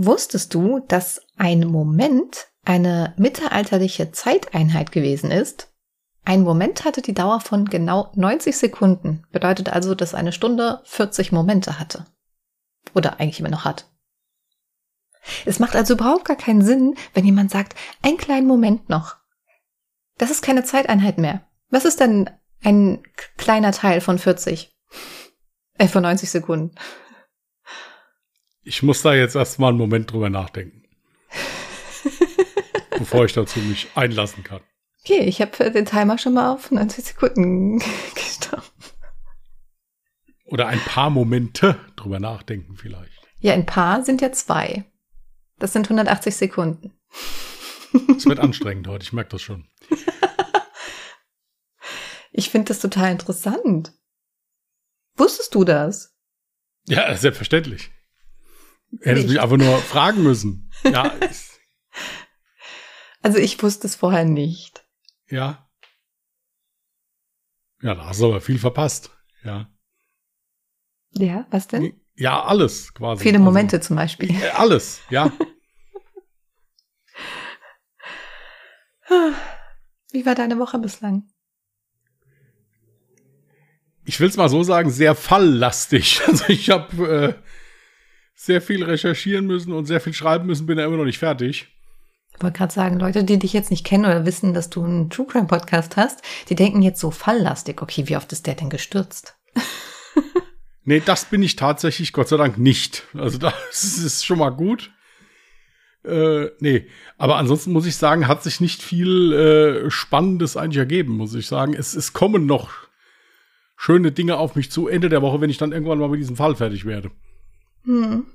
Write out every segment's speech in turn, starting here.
Wusstest du, dass ein Moment eine mittelalterliche Zeiteinheit gewesen ist? Ein Moment hatte die Dauer von genau 90 Sekunden. Bedeutet also, dass eine Stunde 40 Momente hatte. Oder eigentlich immer noch hat. Es macht also überhaupt gar keinen Sinn, wenn jemand sagt, einen kleinen Moment noch. Das ist keine Zeiteinheit mehr. Was ist denn ein kleiner Teil von 40? Äh, von 90 Sekunden. Ich muss da jetzt erstmal einen Moment drüber nachdenken. bevor ich dazu mich einlassen kann. Okay, ich habe den Timer schon mal auf 90 Sekunden gestoppt. Oder ein paar Momente drüber nachdenken vielleicht. Ja, ein paar sind ja zwei. Das sind 180 Sekunden. Es wird anstrengend heute, ich merke das schon. ich finde das total interessant. Wusstest du das? Ja, selbstverständlich. Hättest mich einfach nur fragen müssen. Ja. also ich wusste es vorher nicht. Ja. Ja, da hast du aber viel verpasst. Ja. Ja, was denn? Ja, alles quasi. Viele Momente also, zum Beispiel. Alles, ja. Wie war deine Woche bislang? Ich will es mal so sagen, sehr falllastig. Also ich habe äh, sehr viel recherchieren müssen und sehr viel schreiben müssen, bin ja immer noch nicht fertig. Ich wollte gerade sagen, Leute, die dich jetzt nicht kennen oder wissen, dass du einen True Crime Podcast hast, die denken jetzt so falllastig. Okay, wie oft ist der denn gestürzt? nee, das bin ich tatsächlich Gott sei Dank nicht. Also das ist schon mal gut. Äh, nee, aber ansonsten muss ich sagen, hat sich nicht viel äh, Spannendes eigentlich ergeben, muss ich sagen. Es, es kommen noch schöne Dinge auf mich zu Ende der Woche, wenn ich dann irgendwann mal mit diesem Fall fertig werde. Hm.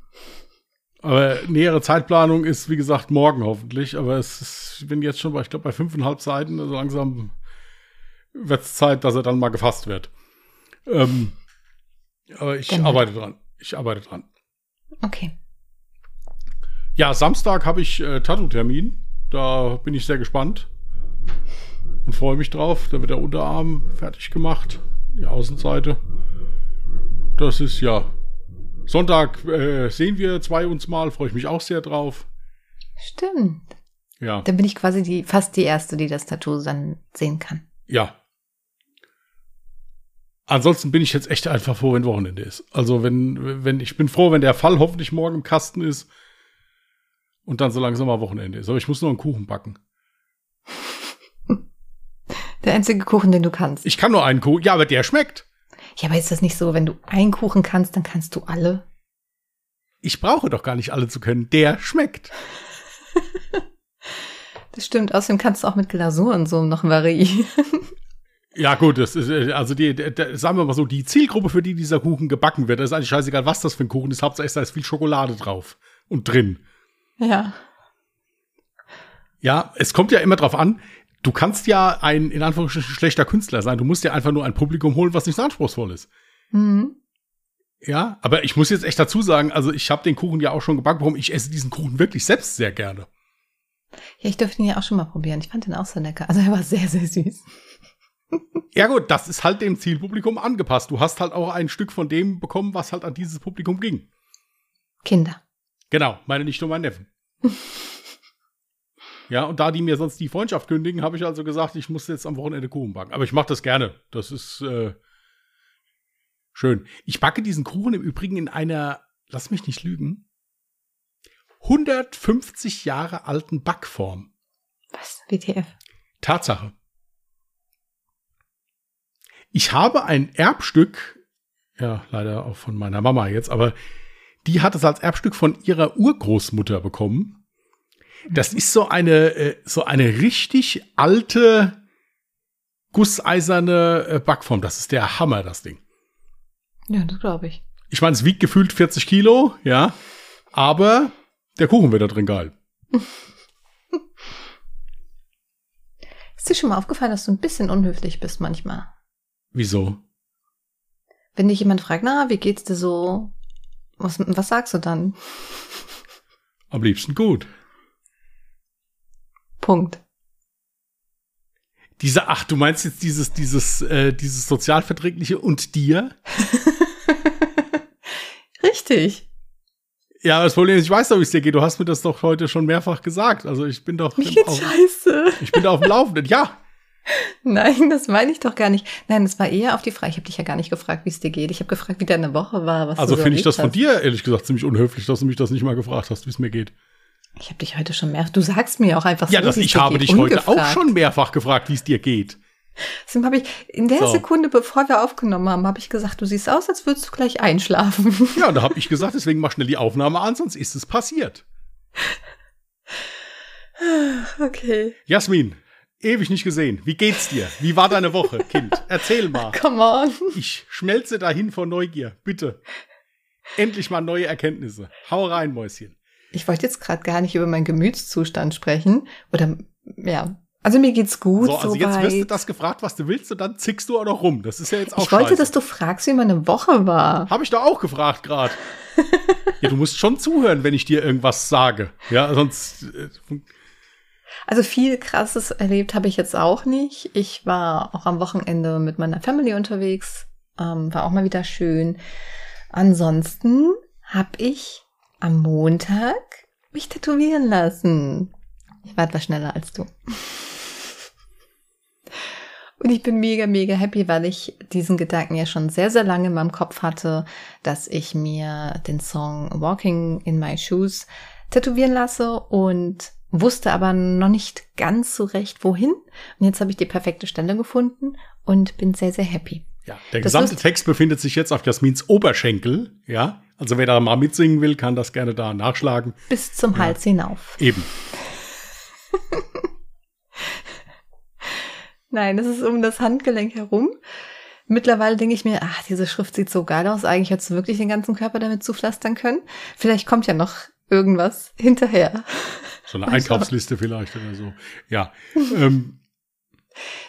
Aber nähere Zeitplanung ist, wie gesagt, morgen hoffentlich. Aber es ist, ich bin jetzt schon bei, ich glaube, bei fünfeinhalb Seiten. Also langsam wird es Zeit, dass er dann mal gefasst wird. Ähm, aber ich genau. arbeite dran. Ich arbeite dran. Okay. Ja, Samstag habe ich äh, Tattoo-Termin. Da bin ich sehr gespannt und freue mich drauf. Da wird der Unterarm fertig gemacht, die Außenseite. Das ist ja Sonntag äh, sehen wir zwei uns mal, freue ich mich auch sehr drauf. Stimmt. Ja. Dann bin ich quasi die, fast die Erste, die das Tattoo dann sehen kann. Ja. Ansonsten bin ich jetzt echt einfach froh, wenn Wochenende ist. Also wenn, wenn, ich bin froh, wenn der Fall hoffentlich morgen im Kasten ist und dann so langsam mal Wochenende ist. Aber ich muss nur einen Kuchen backen. Der einzige Kuchen, den du kannst. Ich kann nur einen Kuchen. Ja, aber der schmeckt. Ja, aber ist das nicht so, wenn du einen Kuchen kannst, dann kannst du alle? Ich brauche doch gar nicht alle zu können. Der schmeckt. das stimmt. Außerdem kannst du auch mit Glasur und so noch variieren. Ja, gut, das ist, äh, also die, die, sagen wir mal so, die Zielgruppe, für die dieser Kuchen gebacken wird, ist eigentlich scheißegal, was das für ein Kuchen ist. Hauptsache, da ist viel Schokolade drauf und drin. Ja. Ja, es kommt ja immer drauf an, du kannst ja ein, in Anführungsstrichen, schlechter Künstler sein. Du musst ja einfach nur ein Publikum holen, was nicht so anspruchsvoll ist. Mhm. Ja, aber ich muss jetzt echt dazu sagen, also ich habe den Kuchen ja auch schon gebacken bekommen. Ich esse diesen Kuchen wirklich selbst sehr gerne. Ja, ich durfte ihn ja auch schon mal probieren. Ich fand den auch so lecker. Also er war sehr, sehr süß. Ja gut, das ist halt dem Zielpublikum angepasst. Du hast halt auch ein Stück von dem bekommen, was halt an dieses Publikum ging. Kinder. Genau, meine nicht nur mein Neffen. Ja, und da die mir sonst die Freundschaft kündigen, habe ich also gesagt, ich muss jetzt am Wochenende Kuchen backen. Aber ich mache das gerne. Das ist äh, schön. Ich backe diesen Kuchen im Übrigen in einer, lass mich nicht lügen, 150 Jahre alten Backform. Was? WTF? Tatsache. Ich habe ein Erbstück, ja, leider auch von meiner Mama jetzt, aber die hat es als Erbstück von ihrer Urgroßmutter bekommen. Das ist so eine, äh, so eine richtig alte, gusseiserne äh, Backform. Das ist der Hammer, das Ding. Ja, das glaube ich. Ich meine, es wiegt gefühlt 40 Kilo, ja. Aber der Kuchen wird da drin geil. Ist dir schon mal aufgefallen, dass du ein bisschen unhöflich bist manchmal? Wieso? Wenn dich jemand fragt, na, wie geht's dir so? Was, was sagst du dann? Am liebsten gut. Punkt. Diese, ach, du meinst jetzt dieses, dieses, äh, dieses sozialverträgliche und dir? Richtig. Ja, das Problem ist, ich weiß doch, wie es dir geht. Du hast mir das doch heute schon mehrfach gesagt. Also ich bin doch. Mir geht's auf, scheiße. ich bin da auf dem Laufenden. Ja. Nein, das meine ich doch gar nicht. Nein, das war eher auf die Frage. Ich habe dich ja gar nicht gefragt, wie es dir geht. Ich habe gefragt, wie deine Woche war. Was Also so finde ich das erlebt von hast. dir, ehrlich gesagt, ziemlich unhöflich, dass du mich das nicht mal gefragt hast, wie es mir geht. Ich habe dich heute schon mehr. Du sagst mir auch einfach Ja, so, das, ich habe dich heute auch ungefragt. schon mehrfach gefragt, wie es dir geht. Deswegen habe ich in der So. Sekunde, bevor wir aufgenommen haben, habe ich gesagt, du siehst aus, als würdest du gleich einschlafen. Ja, da habe ich gesagt, deswegen mach schnell die Aufnahme an, sonst ist es passiert. okay. Jasmin, ewig nicht gesehen. Wie geht's dir? Wie war deine Woche, Kind? Erzähl mal. Come on. Ich schmelze dahin vor Neugier. Bitte. Endlich mal neue Erkenntnisse. Hau rein, Mäuschen. Ich wollte jetzt gerade gar nicht über meinen Gemütszustand sprechen. Oder ja. Also mir geht's gut. so, also jetzt wirst du das gefragt, was du willst, und dann zickst du auch noch rum. Das ist ja jetzt auch Ich wollte, scheiße. dass du fragst, wie meine Woche war. Habe ich da auch gefragt gerade. ja, du musst schon zuhören, wenn ich dir irgendwas sage. Ja, sonst. Äh, Also viel Krasses erlebt habe ich jetzt auch nicht. Ich war auch am Wochenende mit meiner Family unterwegs. Ähm, war auch mal wieder schön. Ansonsten habe ich am Montag mich tätowieren lassen. Ich war etwas schneller als du. Und ich bin mega, mega happy, weil ich diesen Gedanken ja schon sehr, sehr lange in meinem Kopf hatte, dass ich mir den Song Walking in My Shoes tätowieren lasse und wusste aber noch nicht ganz so recht, wohin. Und jetzt habe ich die perfekte Stelle gefunden und bin sehr, sehr happy. ja, der Das gesamte Text befindet sich jetzt auf Jasmins Oberschenkel. Ja, also wer da mal mitsingen will, kann das gerne da nachschlagen. Bis zum Hals hinauf. Eben. Nein, es ist um das Handgelenk herum. Mittlerweile denke ich mir, ach, diese Schrift sieht so geil aus. Eigentlich hättest du wirklich den ganzen Körper damit zupflastern können. Vielleicht kommt ja noch irgendwas hinterher. So eine schauen. Einkaufsliste vielleicht oder so. Ja. ähm,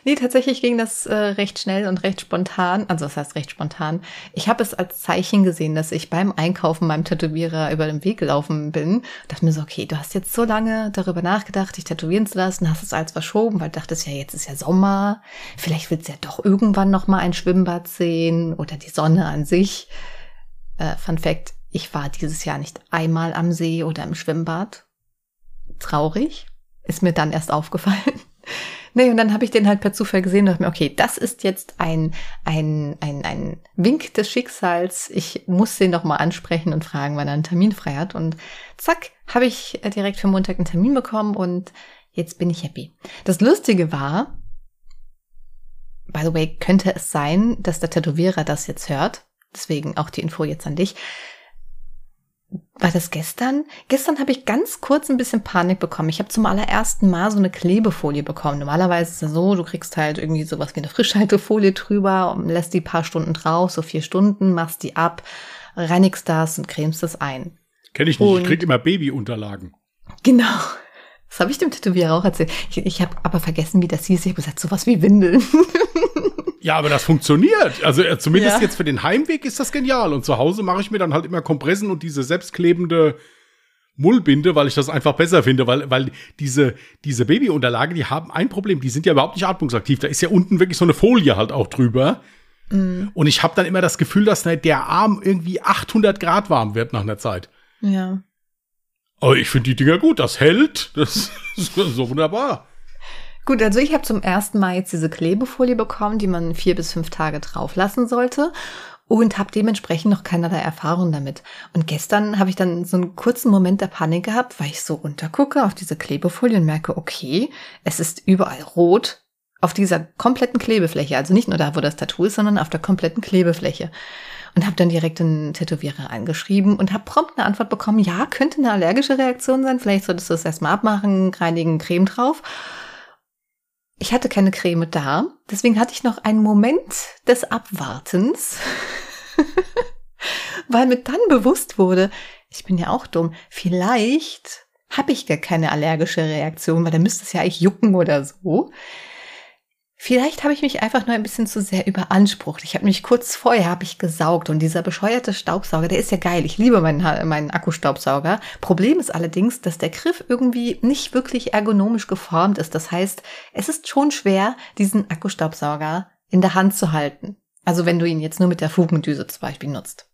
Nee, tatsächlich ging das äh, recht schnell und recht spontan. Also das heißt recht spontan. Ich habe es als Zeichen gesehen, dass ich beim Einkaufen meinem Tätowierer über den Weg gelaufen bin. Dachte mir so, okay, du hast jetzt so lange darüber nachgedacht, dich tätowieren zu lassen, hast es als verschoben, weil dachtest ja, jetzt ist ja Sommer. Vielleicht willst du ja doch irgendwann noch mal ein Schwimmbad sehen oder die Sonne an sich. Äh, Fun Fact, ich war dieses Jahr nicht einmal am See oder im Schwimmbad. Traurig. Ist mir dann erst aufgefallen. Nee, und dann habe ich den halt per Zufall gesehen und dachte mir, okay, das ist jetzt ein, ein, ein, ein Wink des Schicksals. Ich muss den doch mal ansprechen und fragen, wann er einen Termin frei hat. Und zack, habe ich äh, direkt für Montag einen Termin bekommen und jetzt bin ich happy. Das Lustige war, by the way, könnte es sein, dass der Tätowierer das jetzt hört. Deswegen auch die Info jetzt an dich. War das gestern? Gestern habe ich ganz kurz ein bisschen Panik bekommen. Ich habe zum allerersten Mal so eine Klebefolie bekommen. Normalerweise ist es so, du kriegst halt irgendwie sowas wie eine Frischhaltefolie drüber und lässt die paar Stunden drauf, so vier Stunden, machst die ab, reinigst das und cremst das ein. Kenne ich nicht. Und- ich krieg immer Babyunterlagen. Genau. Das habe ich dem Tätowierer auch erzählt. Ich, ich habe aber vergessen, wie das hieß. Ich habe gesagt, sowas wie Windeln. Ja, aber das funktioniert. Also äh, zumindest Ja. jetzt für den Heimweg ist das genial. Und zu Hause mache ich mir dann halt immer Kompressen und diese selbstklebende Mullbinde, weil ich das einfach besser finde, weil, weil diese, diese Babyunterlage, die haben ein Problem, die sind ja überhaupt nicht atmungsaktiv. Da ist ja unten wirklich so eine Folie halt auch drüber. Und ich habe dann immer das Gefühl, dass der Arm irgendwie 800 Grad warm wird nach einer Zeit. Ja. Aber ich finde die Dinger gut, das hält. Das ist so wunderbar. Gut, also ich habe zum ersten Mal jetzt diese Klebefolie bekommen, die man vier bis fünf Tage drauf lassen sollte und habe dementsprechend noch keinerlei Erfahrung damit. Und gestern habe ich dann so einen kurzen Moment der Panik gehabt, weil ich so runtergucke auf diese Klebefolie und merke, okay, es ist überall rot auf dieser kompletten Klebefläche. Also nicht nur da, wo das Tattoo ist, sondern auf der kompletten Klebefläche. Und habe dann direkt den Tätowierer angeschrieben und habe prompt eine Antwort bekommen, ja, könnte eine allergische Reaktion sein, vielleicht solltest du das erstmal abmachen, reinigen, Creme drauf. Ich hatte keine Creme da, deswegen hatte ich noch einen Moment des Abwartens, weil mir dann bewusst wurde, ich bin ja auch dumm, vielleicht habe ich gar keine allergische Reaktion, weil dann müsste es ja eigentlich jucken oder so. Vielleicht habe ich mich einfach nur ein bisschen zu sehr überansprucht. Ich habe mich kurz vorher habe ich gesaugt und dieser bescheuerte Staubsauger, der ist ja geil. Ich liebe meinen, meinen Akkustaubsauger. Problem ist allerdings, dass der Griff irgendwie nicht wirklich ergonomisch geformt ist. Das heißt, es ist schon schwer, diesen Akkustaubsauger in der Hand zu halten. Also wenn du ihn jetzt nur mit der Fugendüse zum Beispiel nutzt.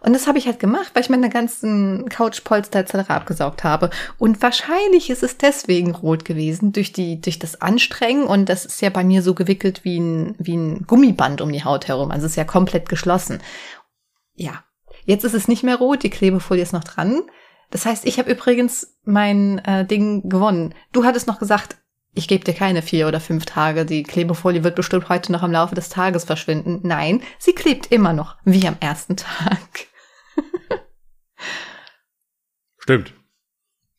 Und das habe ich halt gemacht, weil ich meine ganzen Couchpolster etc. abgesaugt habe. Und wahrscheinlich ist es deswegen rot gewesen, durch, die, durch das Anstrengen. Und das ist ja bei mir so gewickelt wie ein, wie ein Gummiband um die Haut herum. Also es ist ja komplett geschlossen. Ja, jetzt ist es nicht mehr rot, die Klebefolie ist noch dran. Das heißt, ich habe übrigens mein äh, Ding gewonnen. Du hattest noch gesagt, ich gebe dir keine vier oder fünf Tage, die Klebefolie wird bestimmt heute noch im Laufe des Tages verschwinden. Nein, sie klebt immer noch, wie am ersten Tag. Stimmt.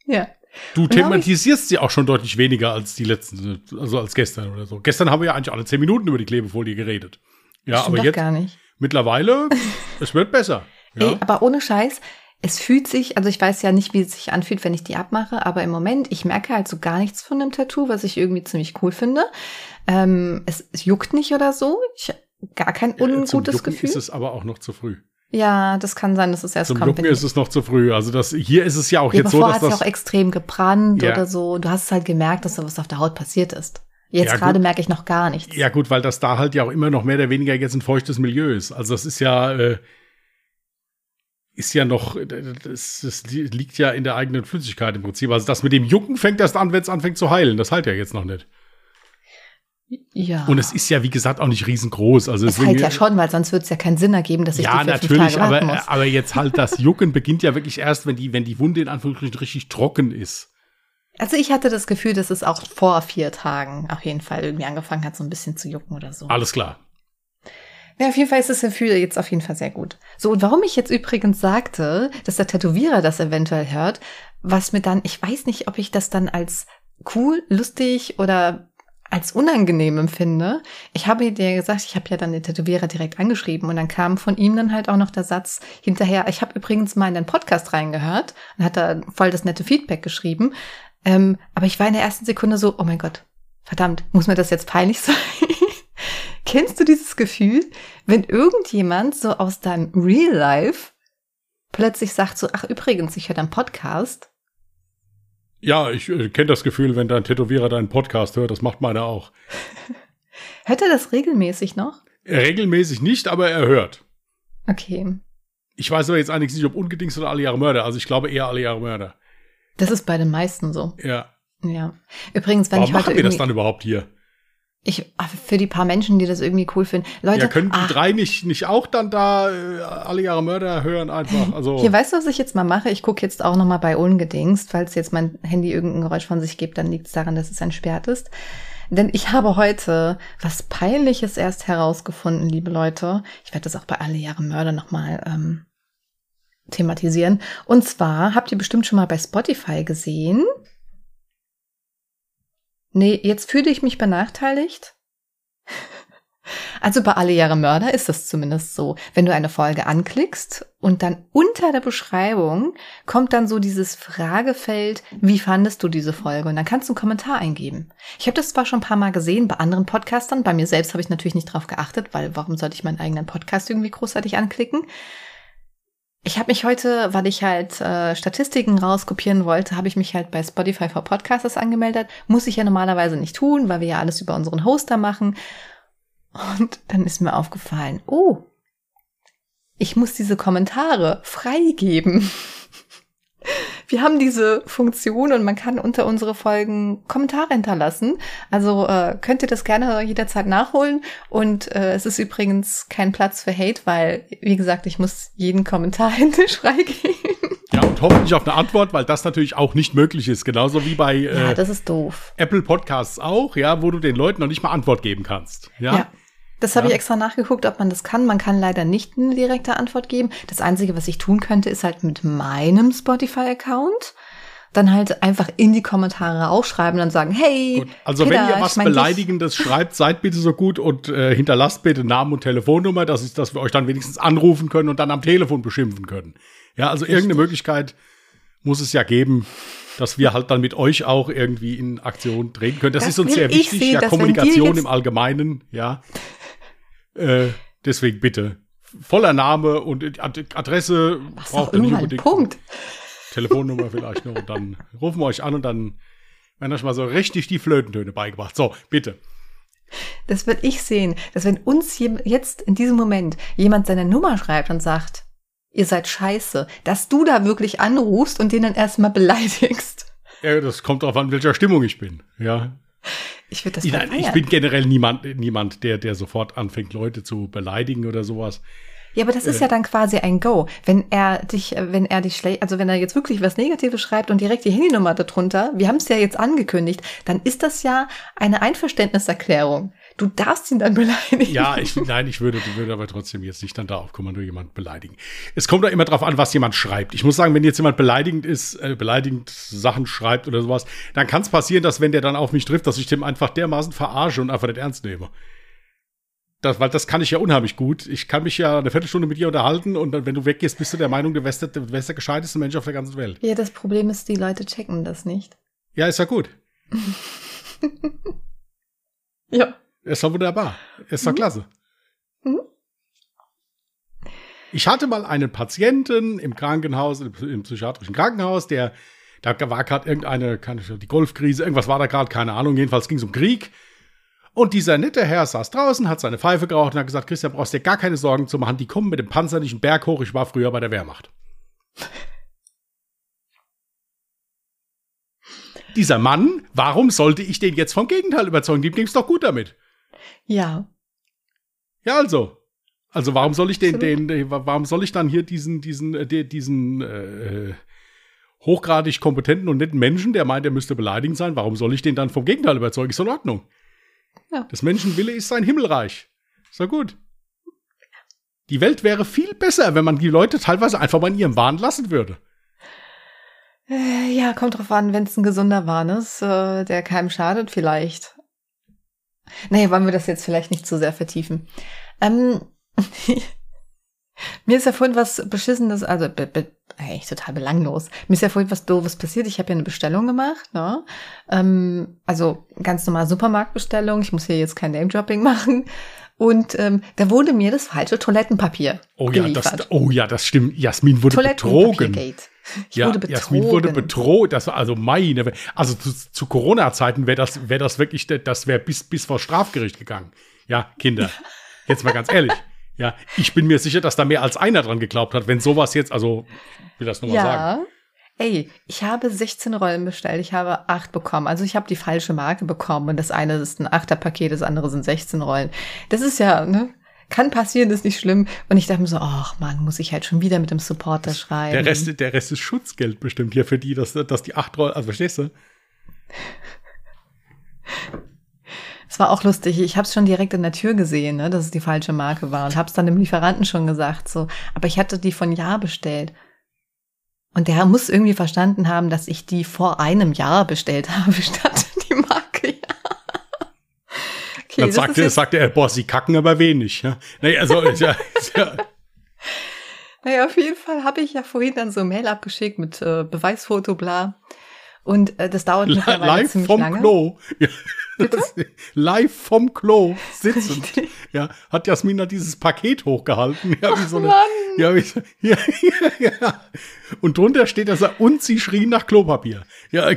Ja. Du thematisierst sie auch schon deutlich weniger als die letzten, also als gestern oder so. Gestern haben wir ja eigentlich alle zehn Minuten über die Klebefolie geredet. Ja, aber jetzt gar nicht. mittlerweile, es wird besser. Ja. Ey, aber ohne Scheiß, es fühlt sich, also ich weiß ja nicht, wie es sich anfühlt, wenn ich die abmache, aber im Moment, ich merke halt so gar nichts von dem Tattoo, was ich irgendwie ziemlich cool finde. Ähm, es, es juckt nicht oder so. Ich gar kein ungutes ja, zum Gefühl. ist es aber auch noch zu früh. Ja, das kann sein, dass es erst Zum kommt. Jucken ist es noch zu früh. Also das hier ist es ja auch ja, jetzt so, dass hat es das auch extrem gebrannt Ja. oder so. Du hast es halt gemerkt, dass da was auf der Haut passiert ist. Jetzt Ja, gerade merke ich noch gar nichts. ja gut, weil das da halt ja auch immer noch mehr oder weniger jetzt ein feuchtes Milieu ist. Also das ist ja äh, ist ja noch das, das liegt ja in der eigenen Flüssigkeit im Prinzip. Also das mit dem Jucken fängt erst an, wenn es anfängt zu heilen. Das heilt ja jetzt noch nicht. Ja. Und es ist ja wie gesagt auch nicht riesengroß. Also es halt ja schon, weil sonst würde es ja keinen Sinn ergeben, dass ich ja, die natürlich, Tage warten aber, muss. aber jetzt halt das Jucken beginnt ja wirklich erst, wenn die, wenn die Wunde in Anführungsstrichen richtig trocken ist. Also ich hatte das Gefühl, dass es auch vor vier Tagen auf jeden Fall irgendwie angefangen hat, so ein bisschen zu jucken oder so. Alles klar. Ja, auf jeden Fall ist das Gefühl jetzt auf jeden Fall sehr gut. So, und warum ich jetzt übrigens sagte, dass der Tätowierer das eventuell hört, was mir dann, ich weiß nicht, ob ich das dann als cool, lustig oder als unangenehm empfinde. Ich habe dir gesagt, ich habe ja dann den Tätowierer direkt angeschrieben und dann kam von ihm dann halt auch noch der Satz hinterher, ich habe übrigens mal in den Podcast reingehört und hat da voll das nette Feedback geschrieben. Ähm, aber ich war in der ersten Sekunde so, oh mein Gott, verdammt, muss mir das jetzt peinlich sein? Kennst du dieses Gefühl, wenn irgendjemand so aus deinem Real Life plötzlich sagt so, ach übrigens, ich höre deinen Podcast? Ja, ich äh, kenne das Gefühl, wenn dein Tätowierer deinen Podcast hört. Das macht meiner auch. Hört er das regelmäßig noch? Regelmäßig nicht, aber er hört. Okay. Ich weiß aber jetzt eigentlich nicht, ob ungedingst oder alle Jahre Mörder. Also ich glaube eher alle Jahre Mörder. Das ist bei den meisten so. Ja. Ja. Übrigens, wenn Warum ich heute machen wir das dann überhaupt hier? Ich, für die paar Menschen, die das irgendwie cool finden, Leute, Ja, können die ach, drei nicht, nicht auch dann da äh, alle Jahre Mörder hören einfach? Also Hier, weißt du, was ich jetzt mal mache? Ich gucke jetzt auch noch mal bei Ungedingst. Falls jetzt mein Handy irgendein Geräusch von sich gibt, dann liegt es daran, dass es entsperrt ist. Denn ich habe heute was Peinliches erst herausgefunden, liebe Leute. Ich werde das auch bei Alle Jahre Mörder noch mal ähm, thematisieren. Und zwar habt ihr bestimmt schon mal bei Spotify gesehen. Nee, jetzt fühle ich mich benachteiligt. Also bei Alle Jahre Mörder ist das zumindest so. Wenn du eine Folge anklickst und dann unter der Beschreibung kommt dann so dieses Fragefeld, wie fandest du diese Folge? Und dann kannst du einen Kommentar eingeben. Ich habe das zwar schon ein paar Mal gesehen bei anderen Podcastern, bei mir selbst habe ich natürlich nicht drauf geachtet, weil warum sollte ich meinen eigenen Podcast irgendwie großartig anklicken? Ich habe mich heute, weil ich halt äh, Statistiken rauskopieren wollte, habe ich mich halt bei Spotify for Podcasters angemeldet. Muss ich ja normalerweise nicht tun, weil wir ja alles über unseren Hoster machen. Und dann ist mir aufgefallen, oh, ich muss diese Kommentare freigeben. Wir haben diese Funktion und man kann unter unsere Folgen Kommentare hinterlassen. Also äh, könnt ihr das gerne jederzeit nachholen. Und äh, es ist übrigens kein Platz für Hate, weil, wie gesagt, ich muss jeden Kommentar freigeben. ja, und hoffentlich auf eine Antwort, weil das natürlich auch nicht möglich ist. Genauso wie bei Ja, äh, doof. Apple Podcasts auch, ja, wo du den Leuten noch nicht mal Antwort geben kannst. Ja. Ja. Das habe Ja. ich extra nachgeguckt, ob man das kann. Man kann leider nicht eine direkte Antwort geben. Das Einzige, was ich tun könnte, ist halt mit meinem Spotify-Account dann halt einfach in die Kommentare aufschreiben und sagen, hey, Gut. Also Peter, wenn ihr ich was mein dich. Beleidigendes schreibt, seid bitte so gut und äh, hinterlasst bitte Namen und Telefonnummer, dass, ich, dass wir euch dann wenigstens anrufen können und dann am Telefon beschimpfen können. Ja, also irgendeine Möglichkeit muss es ja geben, dass wir halt dann mit euch auch irgendwie in Aktion treten können. Das, Das ist uns sehr ich wichtig, sehen, ja, Kommunikation im Allgemeinen, ja. Äh, deswegen bitte. Voller Name und Ad- Adresse Was braucht auch ihr nicht unbedingt. Punkt. Telefonnummer vielleicht noch und dann rufen wir euch an und dann werden euch mal so richtig die Flötentöne beigebracht. So, bitte. Das will ich sehen, dass wenn uns jetzt in diesem Moment jemand seine Nummer schreibt und sagt, ihr seid scheiße, dass du da wirklich anrufst und den dann erstmal beleidigst. Ja, das kommt darauf an, welcher Stimmung ich bin. Ja. Ich würde das Nein, ich bin generell niemand, niemand, der, der sofort anfängt, Leute zu beleidigen oder sowas. Ja, aber das ist ja dann quasi ein Go. Wenn er dich, wenn er dich schlecht, also wenn er jetzt wirklich was Negatives schreibt und direkt die Handynummer darunter, wir haben es ja jetzt angekündigt, dann ist das ja eine Einverständniserklärung. Du darfst ihn dann beleidigen. Ja, ich, nein, ich würde, würde aber trotzdem jetzt nicht dann da auf Kommando jemand beleidigen. Es kommt da immer drauf an, was jemand schreibt. Ich muss sagen, wenn jetzt jemand beleidigend ist, äh, beleidigend Sachen schreibt oder sowas, dann kann es passieren, dass wenn der dann auf mich trifft, dass ich dem einfach dermaßen verarsche und einfach nicht ernst nehme. Das, weil das kann ich ja unheimlich gut. Ich kann mich ja eine Viertelstunde mit dir unterhalten und dann, wenn du weggehst, bist du der Meinung, du wärst der, du wärst der gescheiteste Mensch auf der ganzen Welt. Ja, das Problem ist, die Leute checken das nicht. Ja, ist ja gut. ja. Ist doch wunderbar. Ist doch mhm. klasse. Mhm. Ich hatte mal einen Patienten im Krankenhaus, im psychiatrischen Krankenhaus, der, da war gerade irgendeine, keine, die Golfkrise, irgendwas war da gerade, keine Ahnung, jedenfalls ging es um Krieg. Und dieser nette Herr saß draußen, hat seine Pfeife geraucht und hat gesagt, Christian, brauchst dir gar keine Sorgen zu machen, die kommen mit dem Panzer nicht einen Berg hoch, ich war früher bei der Wehrmacht. Dieser Mann, warum sollte ich den jetzt vom Gegenteil überzeugen? Dem ging's doch gut damit. Ja. Ja, also. Also warum soll ich den, den, warum soll ich dann hier diesen, diesen, äh, diesen äh, hochgradig kompetenten und netten Menschen, der meint, er müsste beleidigend sein, warum soll ich den dann vom Gegenteil überzeugen? Ist in Ordnung. Ja. Das Menschenwille ist sein Himmelreich. Ist doch gut. Die Welt wäre viel besser, wenn man die Leute teilweise einfach mal in ihrem Wahn lassen würde. Äh, ja, kommt drauf an, wenn es ein gesunder Wahn ist, äh, der keinem schadet vielleicht. Nee, wollen wir das jetzt vielleicht nicht zu sehr vertiefen. Ähm, mir ist ja vorhin was Beschissenes, also be, be, echt total belanglos. Mir ist ja vorhin was Doofes passiert. Ich habe ja eine Bestellung gemacht, ne? Ähm, also ganz normal Supermarktbestellung. Ich muss hier jetzt kein Name-Dropping machen. Und ähm, da wurde mir das falsche Toilettenpapier oh ja, geliefert. Das, oh ja, das stimmt. Jasmin wurde betrogen. Ich ja, wurde betrogen. Jasmin wurde betrogen. Das war also meine. Also zu, zu Corona-Zeiten wäre das, wäre das wirklich, das wäre bis, bis vor Strafgericht gegangen. Ja, Kinder. Jetzt mal ganz ehrlich. Ja, ich bin mir sicher, dass da mehr als einer dran geglaubt hat, wenn sowas jetzt, also, ich will das nur mal ja. sagen. Ey, ich habe 16 Rollen bestellt, ich habe 8 bekommen. Also ich habe die falsche Marke bekommen und das eine ist ein 8er Paket, das andere sind 16 Rollen. Das ist ja, ne? Kann passieren, ist nicht schlimm. Und ich dachte mir so, ach man, muss ich halt schon wieder mit dem Supporter schreiben. Der Rest, der Rest ist Schutzgeld bestimmt hier für die, dass, dass die 8 Rollen, also verstehst du? Es war auch lustig. Ich habe es schon direkt in der Tür gesehen, ne, dass es die falsche Marke war und habe es dann dem Lieferanten schon gesagt. So, aber ich hatte die von Jahr bestellt. Und der muss irgendwie verstanden haben, dass ich die vor einem Jahr bestellt habe, statt die Marke. Ja. Okay, dann sagte, sagte er, boah, sie kacken aber wenig. Ja? Naja, also, ja, ja. Naja, auf jeden Fall habe ich ja vorhin dann so ein Mail abgeschickt mit äh, Beweisfoto, bla. Und äh, das dauert mittlerweile Live ziemlich vom lange. Klo. Ja. live vom Klo sitzend. Ja, hat Jasmina dieses Paket hochgehalten. Ja, wie so eine, ja, wie so, ja, ja, ja. Und drunter steht, dass er und sie schrien nach Klopapier. Ja.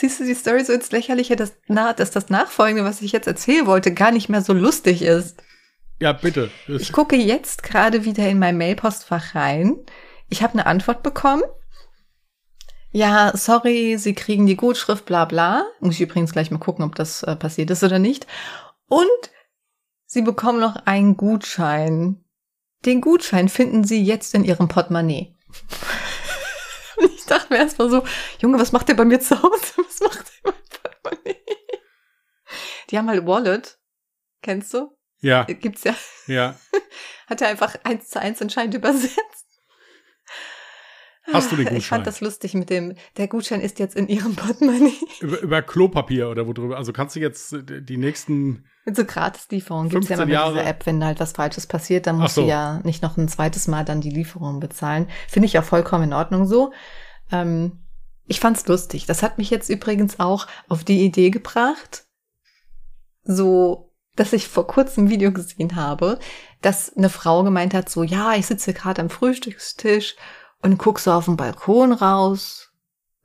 Jetzt siehst du die Story so ins Lächerliche, dass, na, dass das Nachfolgende, was ich jetzt erzählen wollte, gar nicht mehr so lustig ist. Ja, bitte. Ich gucke jetzt gerade wieder in mein Mailpostfach rein. Ich habe eine Antwort bekommen ja, sorry, Sie kriegen die Gutschrift, bla bla. Muss ich übrigens gleich mal gucken, ob das äh, passiert ist oder nicht. Und Sie bekommen noch einen Gutschein. Den Gutschein finden Sie jetzt in Ihrem Portemonnaie. Dachte mir erstmal so, Junge, was macht der bei mir zu Hause? Was macht der bei Portemonnaie? Die haben halt Wallet. Kennst du? Ja. Gibt's ja. Ja. Hat er einfach eins zu eins anscheinend übersetzt. Hast du den Gutschein? Ich fand das lustig mit dem, der Gutschein ist jetzt in ihrem Portemonnaie. Über, über Klopapier oder wo drüber. Also kannst du jetzt die nächsten. Mit so Gratislieferungen gibt es ja immer mit dieser App, wenn halt was Falsches passiert, dann musst so. du ja nicht noch ein zweites Mal dann die Lieferung bezahlen. Finde ich auch vollkommen in Ordnung so. Ähm, ich fand's lustig. Das hat mich jetzt übrigens auch auf die Idee gebracht, so, dass ich vor kurzem ein Video gesehen habe, dass eine Frau gemeint hat, so, ja, ich sitze gerade am Frühstückstisch und guck so auf den Balkon raus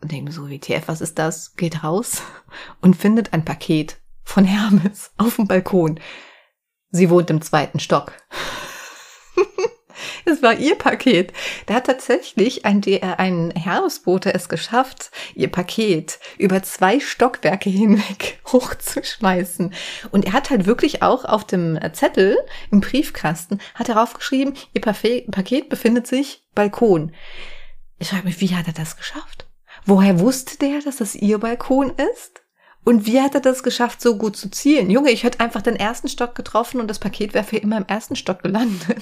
und denke so, WTF, was ist das? Geht raus und findet ein Paket von Hermes auf dem Balkon. Sie wohnt im zweiten Stock. Es war ihr Paket. Da hat tatsächlich ein, DR ein Heeresbote es geschafft, ihr Paket über zwei Stockwerke hinweg hochzuschmeißen. Und er hat halt wirklich auch auf dem Zettel im Briefkasten, hat er aufgeschrieben, ihr Paket befindet sich Balkon. Ich frage mich, wie hat er das geschafft? Woher wusste der, dass das ihr Balkon ist? Und wie hat er das geschafft, so gut zu zielen? Junge, ich hätte einfach den ersten Stock getroffen und das Paket wäre für immer im ersten Stock gelandet.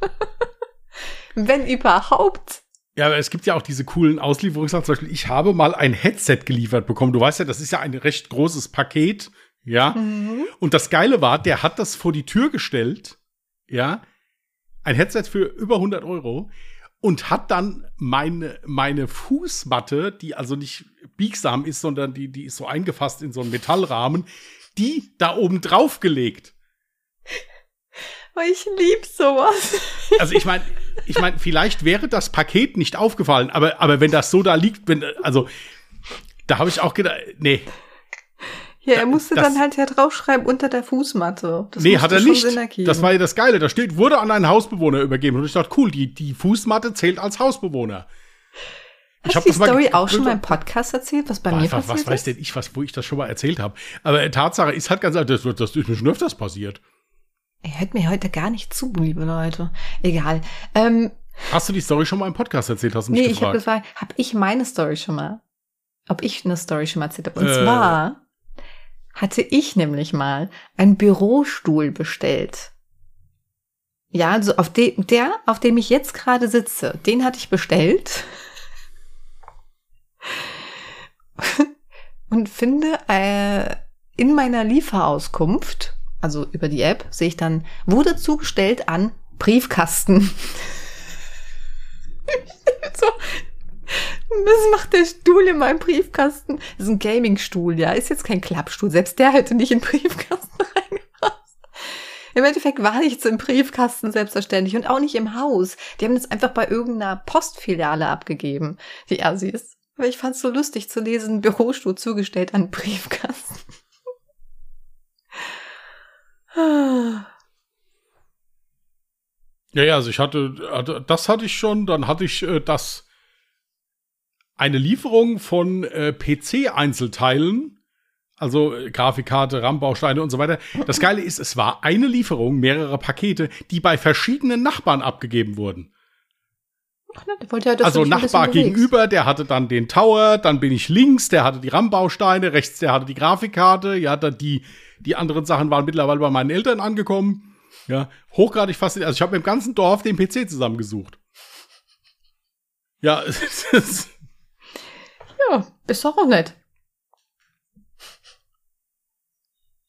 Wenn überhaupt. Ja, aber es gibt ja auch diese coolen Auslieferungssachen. Zum Beispiel, ich habe mal ein Headset geliefert bekommen. Du weißt ja, das ist ja ein recht großes Paket. Ja. Mhm. Und das Geile war, der hat das vor die Tür gestellt. Ja. Ein Headset für über 100 Euro und hat dann meine, meine Fußmatte, die also nicht biegsam ist, sondern die, die ist so eingefasst in so einen Metallrahmen, die da oben drauf gelegt. Oh, ich lieb sowas. Also ich meine, ich meine, vielleicht wäre das Paket nicht aufgefallen, aber, aber wenn das so da liegt, wenn, also, da habe ich auch gedacht, nee, ja, er musste das, dann halt ja draufschreiben unter der Fußmatte. Das nee, hat er nicht. Das war ja das Geile. Da steht, wurde an einen Hausbewohner übergeben. Und ich dachte, cool, die, die Fußmatte zählt als Hausbewohner. Hast du die Story auch schon mal im Podcast erzählt, was bei was, mir was, passiert Was weiß denn ich, was, wo ich das schon mal erzählt habe. Aber Tatsache ist halt ganz das, das ist mir schon öfters passiert. Er hört mir heute gar nicht zu, liebe Leute. Egal. Ähm, hast du die Story schon mal im Podcast erzählt? Hast du mich nee, gefragt? ich habe gefragt, habe ich meine Story schon mal? Ob ich eine Story schon mal erzählt habe? Und äh, zwar hatte ich nämlich mal einen Bürostuhl bestellt. Ja, also auf dem, der, auf dem ich jetzt gerade sitze, den hatte ich bestellt. Und finde äh, in meiner Lieferauskunft, also über die App, sehe ich dann, wurde zugestellt an Briefkasten. so, was macht der Stuhl in meinem Briefkasten? Das ist ein Gaming-Stuhl, ja. Ist jetzt kein Klappstuhl. Selbst der hätte nicht in den Briefkasten reingepasst. Im Endeffekt war nichts im Briefkasten selbstverständlich und auch nicht im Haus. Die haben das einfach bei irgendeiner Postfiliale abgegeben, die Assis. Aber ich fand es so lustig zu lesen, Bürostuhl zugestellt an Briefkasten. Ja, ja, also ich hatte, das hatte ich schon, dann hatte ich äh, das eine Lieferung von äh, PC-Einzelteilen, also äh, Grafikkarte, RAM-Bausteine und so weiter. Das Geile ist, es war eine Lieferung, mehrere Pakete, die bei verschiedenen Nachbarn abgegeben wurden. Ach, ne, ja, also Nachbar gegenüber, der hatte dann den Tower, dann bin ich links, der hatte die RAM-Bausteine, rechts der hatte die Grafikkarte, ja, dann die, die anderen Sachen waren mittlerweile bei meinen Eltern angekommen. Ja, hochgradig fasziniert. Also ich habe im ganzen Dorf den PC zusammengesucht. Ja, ja, ist doch auch nett.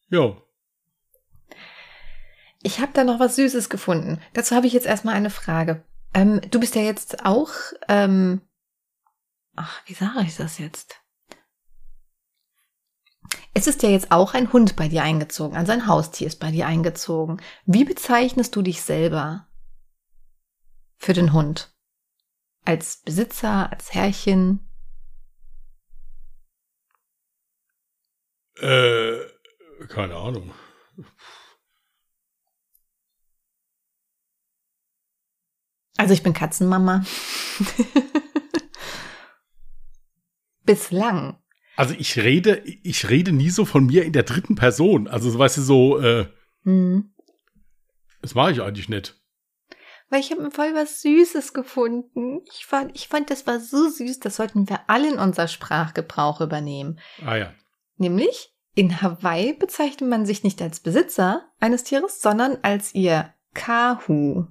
Ja. Ich habe da noch was Süßes gefunden. Dazu habe ich jetzt erstmal eine Frage. Ähm, du bist ja jetzt auch, ähm, ach, wie sage ich das jetzt? Es ist ja jetzt auch ein Hund bei dir eingezogen, also ein Haustier ist bei dir eingezogen. Wie bezeichnest du dich selber für den Hund? Als Besitzer, als Herrchen? Äh, keine Ahnung. Also ich bin Katzenmama. Bislang. Also ich rede, ich rede nie so von mir in der dritten Person. Also weißt du so, äh, hm. das mache ich eigentlich nicht. Weil ich habe voll was Süßes gefunden. Ich fand, ich fand, das war so süß, das sollten wir alle in unser Sprachgebrauch übernehmen. Ah ja. Nämlich, in Hawaii bezeichnet man sich nicht als Besitzer eines Tieres, sondern als ihr Kahu.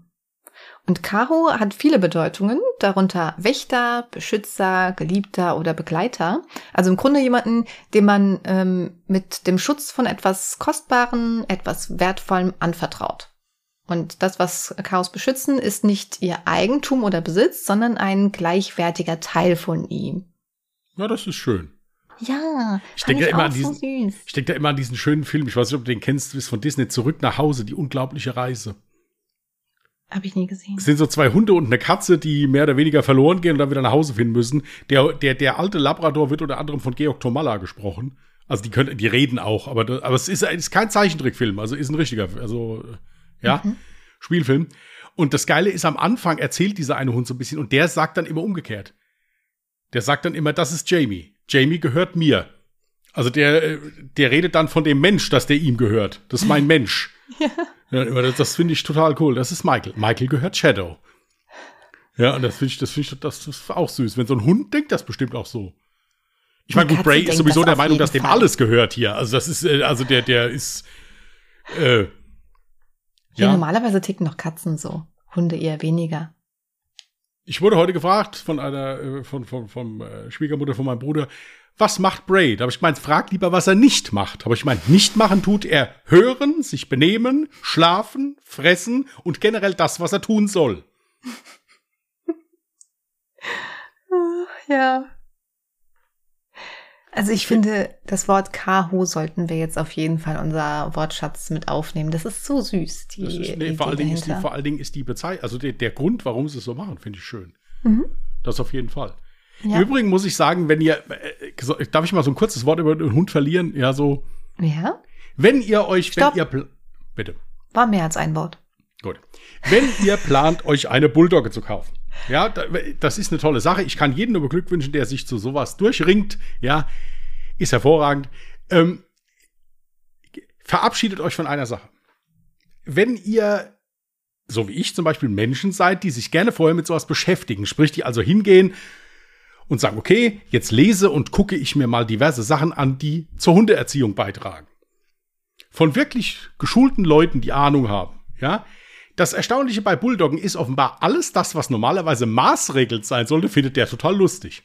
Und Kahu hat viele Bedeutungen, darunter Wächter, Beschützer, Geliebter oder Begleiter. Also im Grunde jemanden, dem man ähm, mit dem Schutz von etwas Kostbaren, etwas Wertvollem anvertraut. Und das, was Chaos beschützen, ist nicht ihr Eigentum oder Besitz, sondern ein gleichwertiger Teil von ihm. Ja, das ist schön. Ja, ich denke ich immer an diesen, so ich denke da immer an diesen schönen Film. Ich weiß nicht, ob du den kennst, du bist von Disney zurück nach Hause, die unglaubliche Reise. Habe ich nie gesehen. Es sind so zwei Hunde und eine Katze, die mehr oder weniger verloren gehen und dann wieder nach Hause finden müssen. Der, der, der alte Labrador wird unter anderem von Georg Tomalla gesprochen. Also die können, die reden auch, aber, aber es ist, ist kein Zeichentrickfilm, also ist ein richtiger, also ja, mhm. Spielfilm. Und das Geile ist, am Anfang erzählt dieser eine Hund so ein bisschen und der sagt dann immer umgekehrt. Der sagt dann immer, das ist Jamie. Jamie gehört mir. Also der, äh, der redet dann von dem Mensch, dass der ihm gehört. Das ist mein Mensch. Ja. ja das, finde ich total cool. Das ist Michael. Michael gehört Shadow. Ja, und das finde ich, das finde ich, das ist auch süß. Wenn so ein Hund denkt, das bestimmt auch so. Ich meine, gut, Bray ist sowieso der Meinung, dass dem Fall. alles gehört hier. Also das ist, äh, also der, der ist. Äh, ja, ja, normalerweise ticken doch Katzen so. Hunde eher weniger. Ich wurde heute gefragt von einer, äh, von, von, von äh, Schwiegermutter von meinem Bruder, was macht Bray? Da habe ich gemeint, frag lieber, was er nicht macht. Aber ich meine, nicht machen tut er hören, sich benehmen, schlafen, fressen und generell das, was er tun soll. ja. Also ich finde, das Wort Kahu sollten wir jetzt auf jeden Fall unser Wortschatz mit aufnehmen. Das ist so süß. Die, ist, nee, vor, allen Dingen ist die, vor allen Dingen ist die Bezeichnung, also der, der Grund, warum sie es so machen, finde ich schön. Mhm. Das auf jeden Fall. Ja. Im Übrigen muss ich sagen, wenn ihr, äh, darf ich mal so ein kurzes Wort über den Hund verlieren? Ja, so. Ja. Wenn ihr euch, Stopp. wenn ihr, bitte. War mehr als ein Wort. Gut. Wenn ihr plant, euch eine Bulldogge zu kaufen, ja, das ist eine tolle Sache. Ich kann jeden nur beglückwünschen, der sich zu sowas durchringt. Ja, ist hervorragend. Ähm, verabschiedet euch von einer Sache. Wenn ihr, so wie ich zum Beispiel, Menschen seid, die sich gerne vorher mit sowas beschäftigen, sprich, die also hingehen und sagen, okay, jetzt lese und gucke ich mir mal diverse Sachen an, die zur Hundeerziehung beitragen. Von wirklich geschulten Leuten, die Ahnung haben, ja, das Erstaunliche bei Bulldoggen ist offenbar alles das, was normalerweise maßregelt sein sollte, findet der total lustig.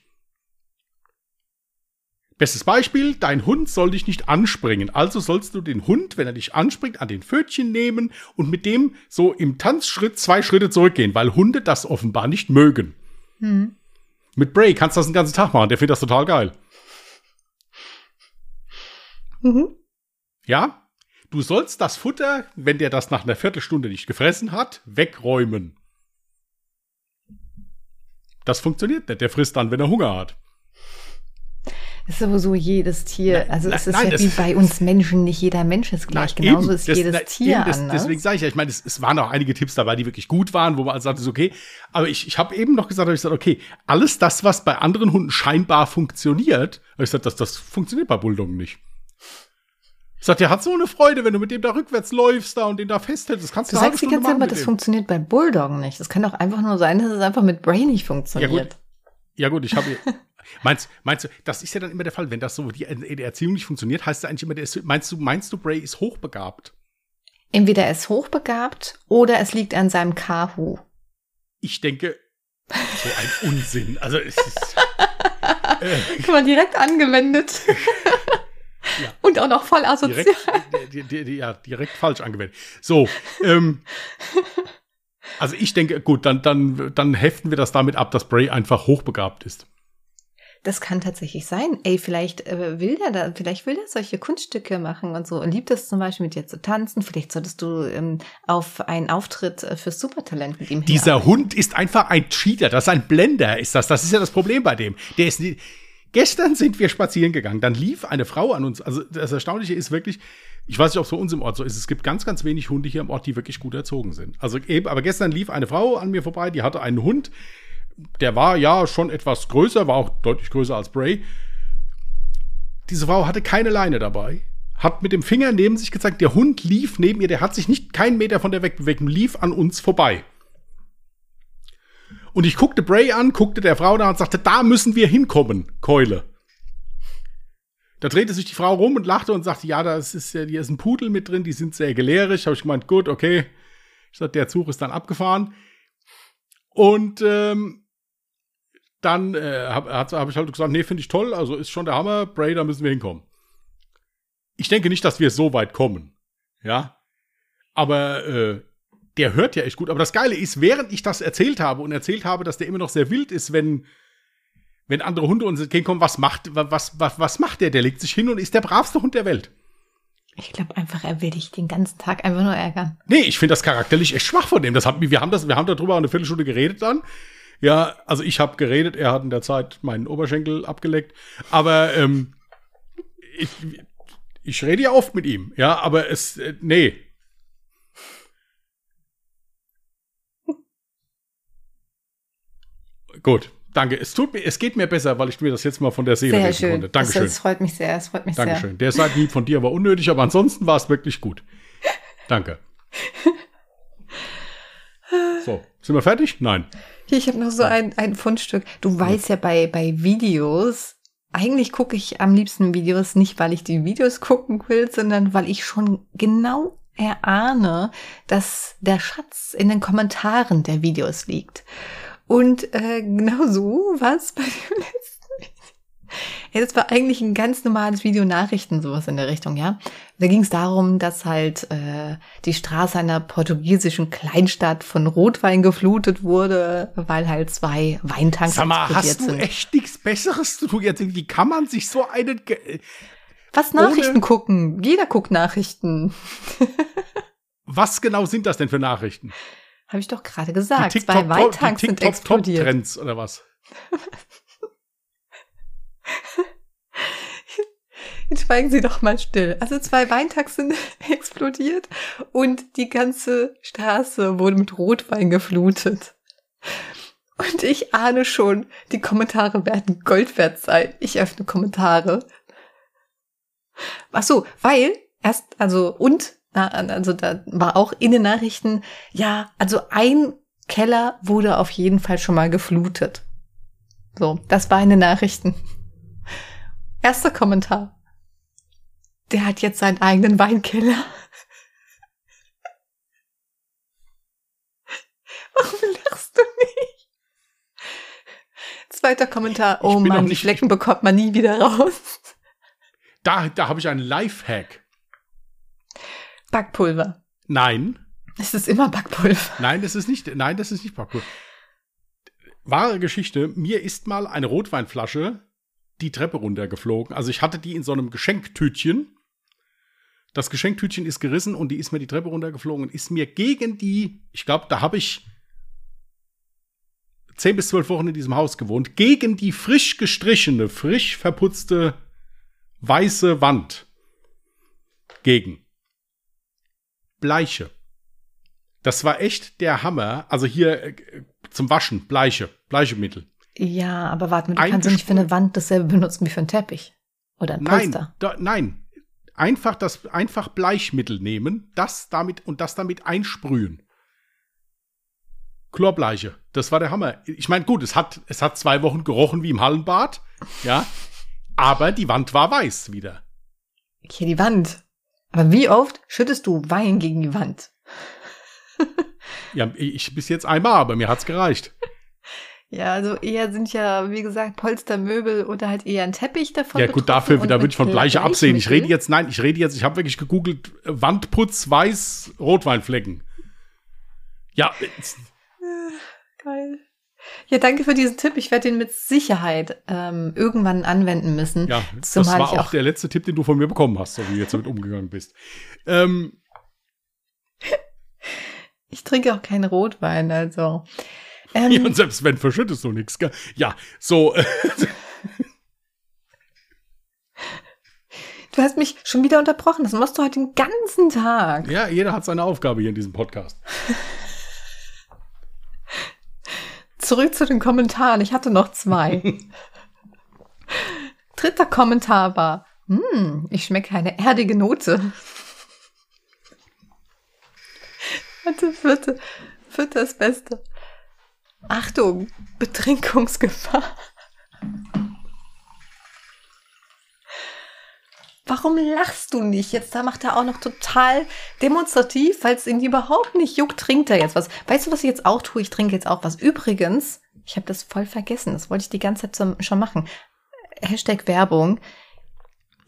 Bestes Beispiel, dein Hund soll dich nicht anspringen. Also sollst du den Hund, wenn er dich anspringt, an den Pfötchen nehmen und mit dem so im Tanzschritt zwei Schritte zurückgehen, weil Hunde das offenbar nicht mögen. Hm. Mit Bray kannst du das den ganzen Tag machen, der findet das total geil. Mhm. Ja? Du sollst das Futter, wenn der das nach einer Viertelstunde nicht gefressen hat, wegräumen. Das funktioniert nicht. Der frisst dann, wenn er Hunger hat. Das ist sowieso jedes Tier. Also es ist nein, ja wie bei uns Menschen, nicht jeder Mensch ist gleich. Nein, Genauso eben, ist das, jedes na, Tier das, anders. Deswegen sage ich ja, ich meine, es, es, waren auch einige Tipps dabei, die wirklich gut waren, wo man also sagt, ist okay. Aber ich, ich habe eben noch gesagt, ich gesagt, okay, alles das, was bei anderen Hunden scheinbar funktioniert, habe ich gesagt, das, das funktioniert bei Bulldoggen nicht. Ich sag, der hat so eine Freude, wenn du mit dem da rückwärts läufst da und den da festhältst. Das kannst du Du sagst die ganze Zeit, aber das dem. funktioniert bei Bulldoggen nicht. Das kann doch einfach nur sein, dass es einfach mit Brain nicht funktioniert. Ja ja, gut ich habe. meinst, meinst du, das ist ja dann immer der Fall, wenn das so die, die Erziehung nicht funktioniert, heißt das eigentlich immer, der ist, meinst du, meinst du, Bray ist hochbegabt? Entweder er ist hochbegabt oder es liegt an seinem Kahu. Ich denke, so ein Unsinn. Also es ist. Äh, Guck mal, direkt angewendet. Ja. Und auch noch voll asozial. Direkt, die, ja, direkt falsch angewendet. So, ähm, also ich denke, gut, dann, dann, dann heften wir das damit ab, dass Bray einfach hochbegabt ist. Das kann tatsächlich sein. Ey, vielleicht äh, will der da, vielleicht will der solche Kunststücke machen und so. Und liebt es zum Beispiel mit dir zu tanzen. Vielleicht solltest du ähm, auf einen Auftritt äh, für Supertalent mit ihm Dieser Hund ist einfach ein Cheater. Das ist ein Blender, ist das. Das ist ja das Problem bei dem. Der ist nicht, Gestern sind wir spazieren gegangen. Dann lief eine Frau an uns. Also das Erstaunliche ist wirklich, ich weiß nicht, ob es bei uns im Ort so ist. Es gibt ganz, ganz wenig Hunde hier im Ort, die wirklich gut erzogen sind. Also eben, aber gestern lief eine Frau an mir vorbei, die hatte einen Hund. Der war ja schon etwas größer, war auch deutlich größer als Bray. Diese Frau hatte keine Leine dabei, hat mit dem Finger neben sich gezeigt, der Hund lief neben ihr, der hat sich nicht keinen Meter von der wegbewegt und lief an uns vorbei. Und ich guckte Bray an, guckte der Frau da und sagte, da müssen wir hinkommen, Keule. Da drehte sich die Frau rum und lachte und sagte, ja, da ist, hier ist ein Pudel mit drin, die sind sehr gelehrig. Habe ich gemeint, gut, okay. Ich sagte, der Zug ist dann abgefahren. Und ähm, dann äh, habe hab ich halt gesagt, nee, finde ich toll, also ist schon der Hammer, Bray, da müssen wir hinkommen. Ich denke nicht, dass wir so weit kommen. Ja. Aber äh, der hört ja echt gut. Aber das Geile ist, während ich das erzählt habe und erzählt habe, dass der immer noch sehr wild ist, wenn, wenn andere Hunde uns entgegenkommen, was macht, was, was, was macht der? Der legt sich hin und ist der bravste Hund der Welt. Ich glaube einfach, er will dich den ganzen Tag einfach nur ärgern. Nee, ich finde das charakterlich echt schwach von dem. Das hat, wir haben das, wir haben darüber eine Viertelstunde geredet dann. Ja, also ich habe geredet, er hat in der Zeit meinen Oberschenkel abgeleckt. Aber ähm, ich, ich rede ja oft mit ihm, ja, aber es, äh, nee, Gut, danke. Es tut mir, es geht mir besser, weil ich mir das jetzt mal von der Seele Sehr schön. konnte. Dankeschön. Das, das freut mich sehr. Das freut mich Dankeschön. Der Seitenhieb von dir war unnötig, aber ansonsten war es wirklich gut. Danke. So, sind wir fertig? Nein. sehr. Hier, ich habe noch so ein, ein Fundstück. Du weißt ja bei, bei Videos, eigentlich gucke ich am liebsten Videos nicht, weil ich die Videos gucken will, sondern weil ich schon genau erahne, dass der Schatz in den Kommentaren der Videos liegt. Und äh, genau so war es bei dem letzten Video. Ja, das war eigentlich ein ganz normales Video Nachrichten, sowas in der Richtung, ja. Da ging es darum, dass halt äh, die Straße einer portugiesischen Kleinstadt von Rotwein geflutet wurde, weil halt zwei Weintanks Sag mal, hast du sind. echt nichts Besseres zu tun? Jetzt, wie kann man sich so einen. Ge Was ohne- Nachrichten gucken? Jeder guckt Nachrichten. Was genau sind das denn für Nachrichten? Habe ich doch gerade gesagt. die Zwei Weintanks sind explodiert. Top-Trends oder was? Jetzt schweigen Sie doch mal still. Also zwei Weintanks sind explodiert und die ganze Straße wurde mit Rotwein geflutet. Und ich ahne schon, die Kommentare werden Gold wert sein. Ich öffne Kommentare. Ach so, weil erst, also, und, also da war auch in den Nachrichten, ja, also ein Keller wurde auf jeden Fall schon mal geflutet. So, das war in den Nachrichten. Erster Kommentar. Der hat jetzt seinen eigenen Weinkeller. Warum lachst du nicht? Zweiter Kommentar. Oh Mann, die Flecken bekommt man nie wieder raus. Da, da habe ich einen Lifehack. Backpulver. Nein, Es ist immer Backpulver. nein, das ist nicht, nein, das ist nicht Backpulver. Wahre Geschichte. Mir ist mal eine Rotweinflasche die Treppe runtergeflogen. Also ich hatte die in so einem Geschenktütchen. Das Geschenktütchen ist gerissen und die ist mir die Treppe runtergeflogen und ist mir gegen die, ich glaube, da habe ich zehn bis zwölf Wochen in diesem Haus gewohnt, gegen die frisch gestrichene, frisch verputzte weiße Wand. Gegen. Bleiche. Das war echt der Hammer. Also hier äh, zum Waschen, Bleiche, Bleichemittel. Ja, aber warte mal, du kannst nicht für eine Wand dasselbe benutzen wie für einen Teppich. Oder ein Nein, Polster. da, nein. Einfach das, einfach Bleichmittel nehmen, das damit und das damit einsprühen. Chlorbleiche. Das war der Hammer. Ich meine, gut, es hat, es hat zwei Wochen gerochen wie im Hallenbad, ja. Aber die Wand war weiß wieder. Hier die Wand. Aber wie oft schüttest du Wein gegen die Wand? Ja, ich bis jetzt einmal, aber mir hat's gereicht. Ja, also eher sind ja, wie gesagt, Polstermöbel oder halt eher ein Teppich davon. ja, gut, dafür, da würde ich von Bleiche absehen. Ich rede jetzt, nein, ich rede jetzt, ich habe wirklich gegoogelt, äh, Wandputz, weiß, Rotweinflecken. Ja, Geil. Ja, danke für diesen Tipp. Ich werde den mit Sicherheit ähm, irgendwann anwenden müssen. Ja, das Zumal war ich auch, auch- der letzte Tipp, den du von mir bekommen hast, so wie du jetzt damit umgegangen bist. Ähm, Ich trinke auch keinen Rotwein, also. Ähm, ja, und selbst wenn, verschüttest du nichts. gell? Ja, so, äh, Du hast mich schon wieder unterbrochen. Das machst du heute den ganzen Tag. ja, jeder hat seine Aufgabe hier in diesem Podcast. Zurück zu den Kommentaren. Ich hatte noch zwei. Dritter Kommentar war, hm, ich schmecke eine erdige Note. Warte, vierte, vierte das Beste. Achtung, Betrinkungsgefahr. Warum lachst du nicht? Jetzt da macht er auch noch total demonstrativ, weil es ihn überhaupt nicht juckt, trinkt er jetzt was. Weißt du, was ich jetzt auch tue? Ich trinke jetzt auch was. Übrigens, ich habe das voll vergessen. Das wollte ich die ganze Zeit schon machen. Hashtag Werbung.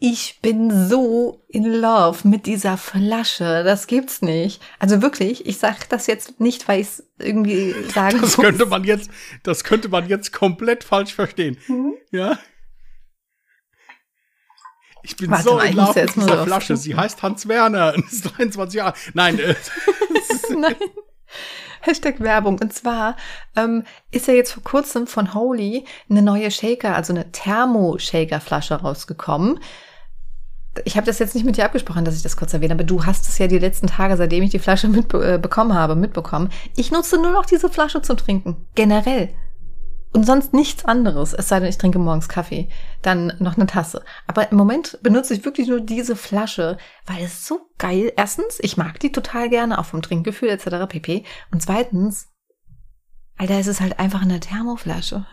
Ich bin so in love mit dieser Flasche. Das gibt's nicht. Also wirklich, ich sag das jetzt nicht, weil ich es irgendwie sagen Das muss. könnte man jetzt, das könnte man jetzt komplett falsch verstehen. Mhm. Ja. Ich bin Warte so in Love jetzt mit dieser Flasche. Sie heißt Hans Werner und ist 23 Jahre. Nein, äh, Nein. Hashtag Werbung. Und zwar ähm, ist ja jetzt vor kurzem von Holy eine neue Shaker, also eine Thermo-Shaker-Flasche rausgekommen. Ich habe das jetzt nicht mit dir abgesprochen, dass ich das kurz erwähne, aber du hast es ja die letzten Tage, seitdem ich die Flasche mitbekommen äh, habe, mitbekommen. Ich nutze nur noch diese Flasche zum Trinken. Generell. Und sonst nichts anderes, es sei denn, ich trinke morgens Kaffee, dann noch eine Tasse. Aber im Moment benutze ich wirklich nur diese Flasche, weil es so geil. Erstens, ich mag die total gerne, auch vom Trinkgefühl etc. pp. Und zweitens, Alter, es ist halt einfach eine Thermoflasche.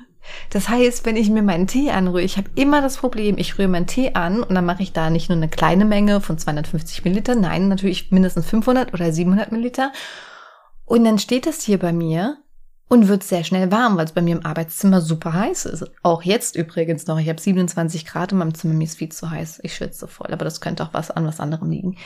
Das heißt, wenn ich mir meinen Tee anrühre, ich habe immer das Problem, ich rühre meinen Tee an und dann mache ich da nicht nur eine kleine Menge von 250 Milliliter, nein, natürlich mindestens 500 oder 700 Milliliter. Und dann steht das hier bei mir und wird sehr schnell warm, weil es bei mir im Arbeitszimmer super heiß ist. Auch jetzt übrigens noch. Ich habe 27 Grad in meinem Zimmer, mir ist viel zu heiß. Ich schwitze voll, aber das könnte auch was an was anderem liegen.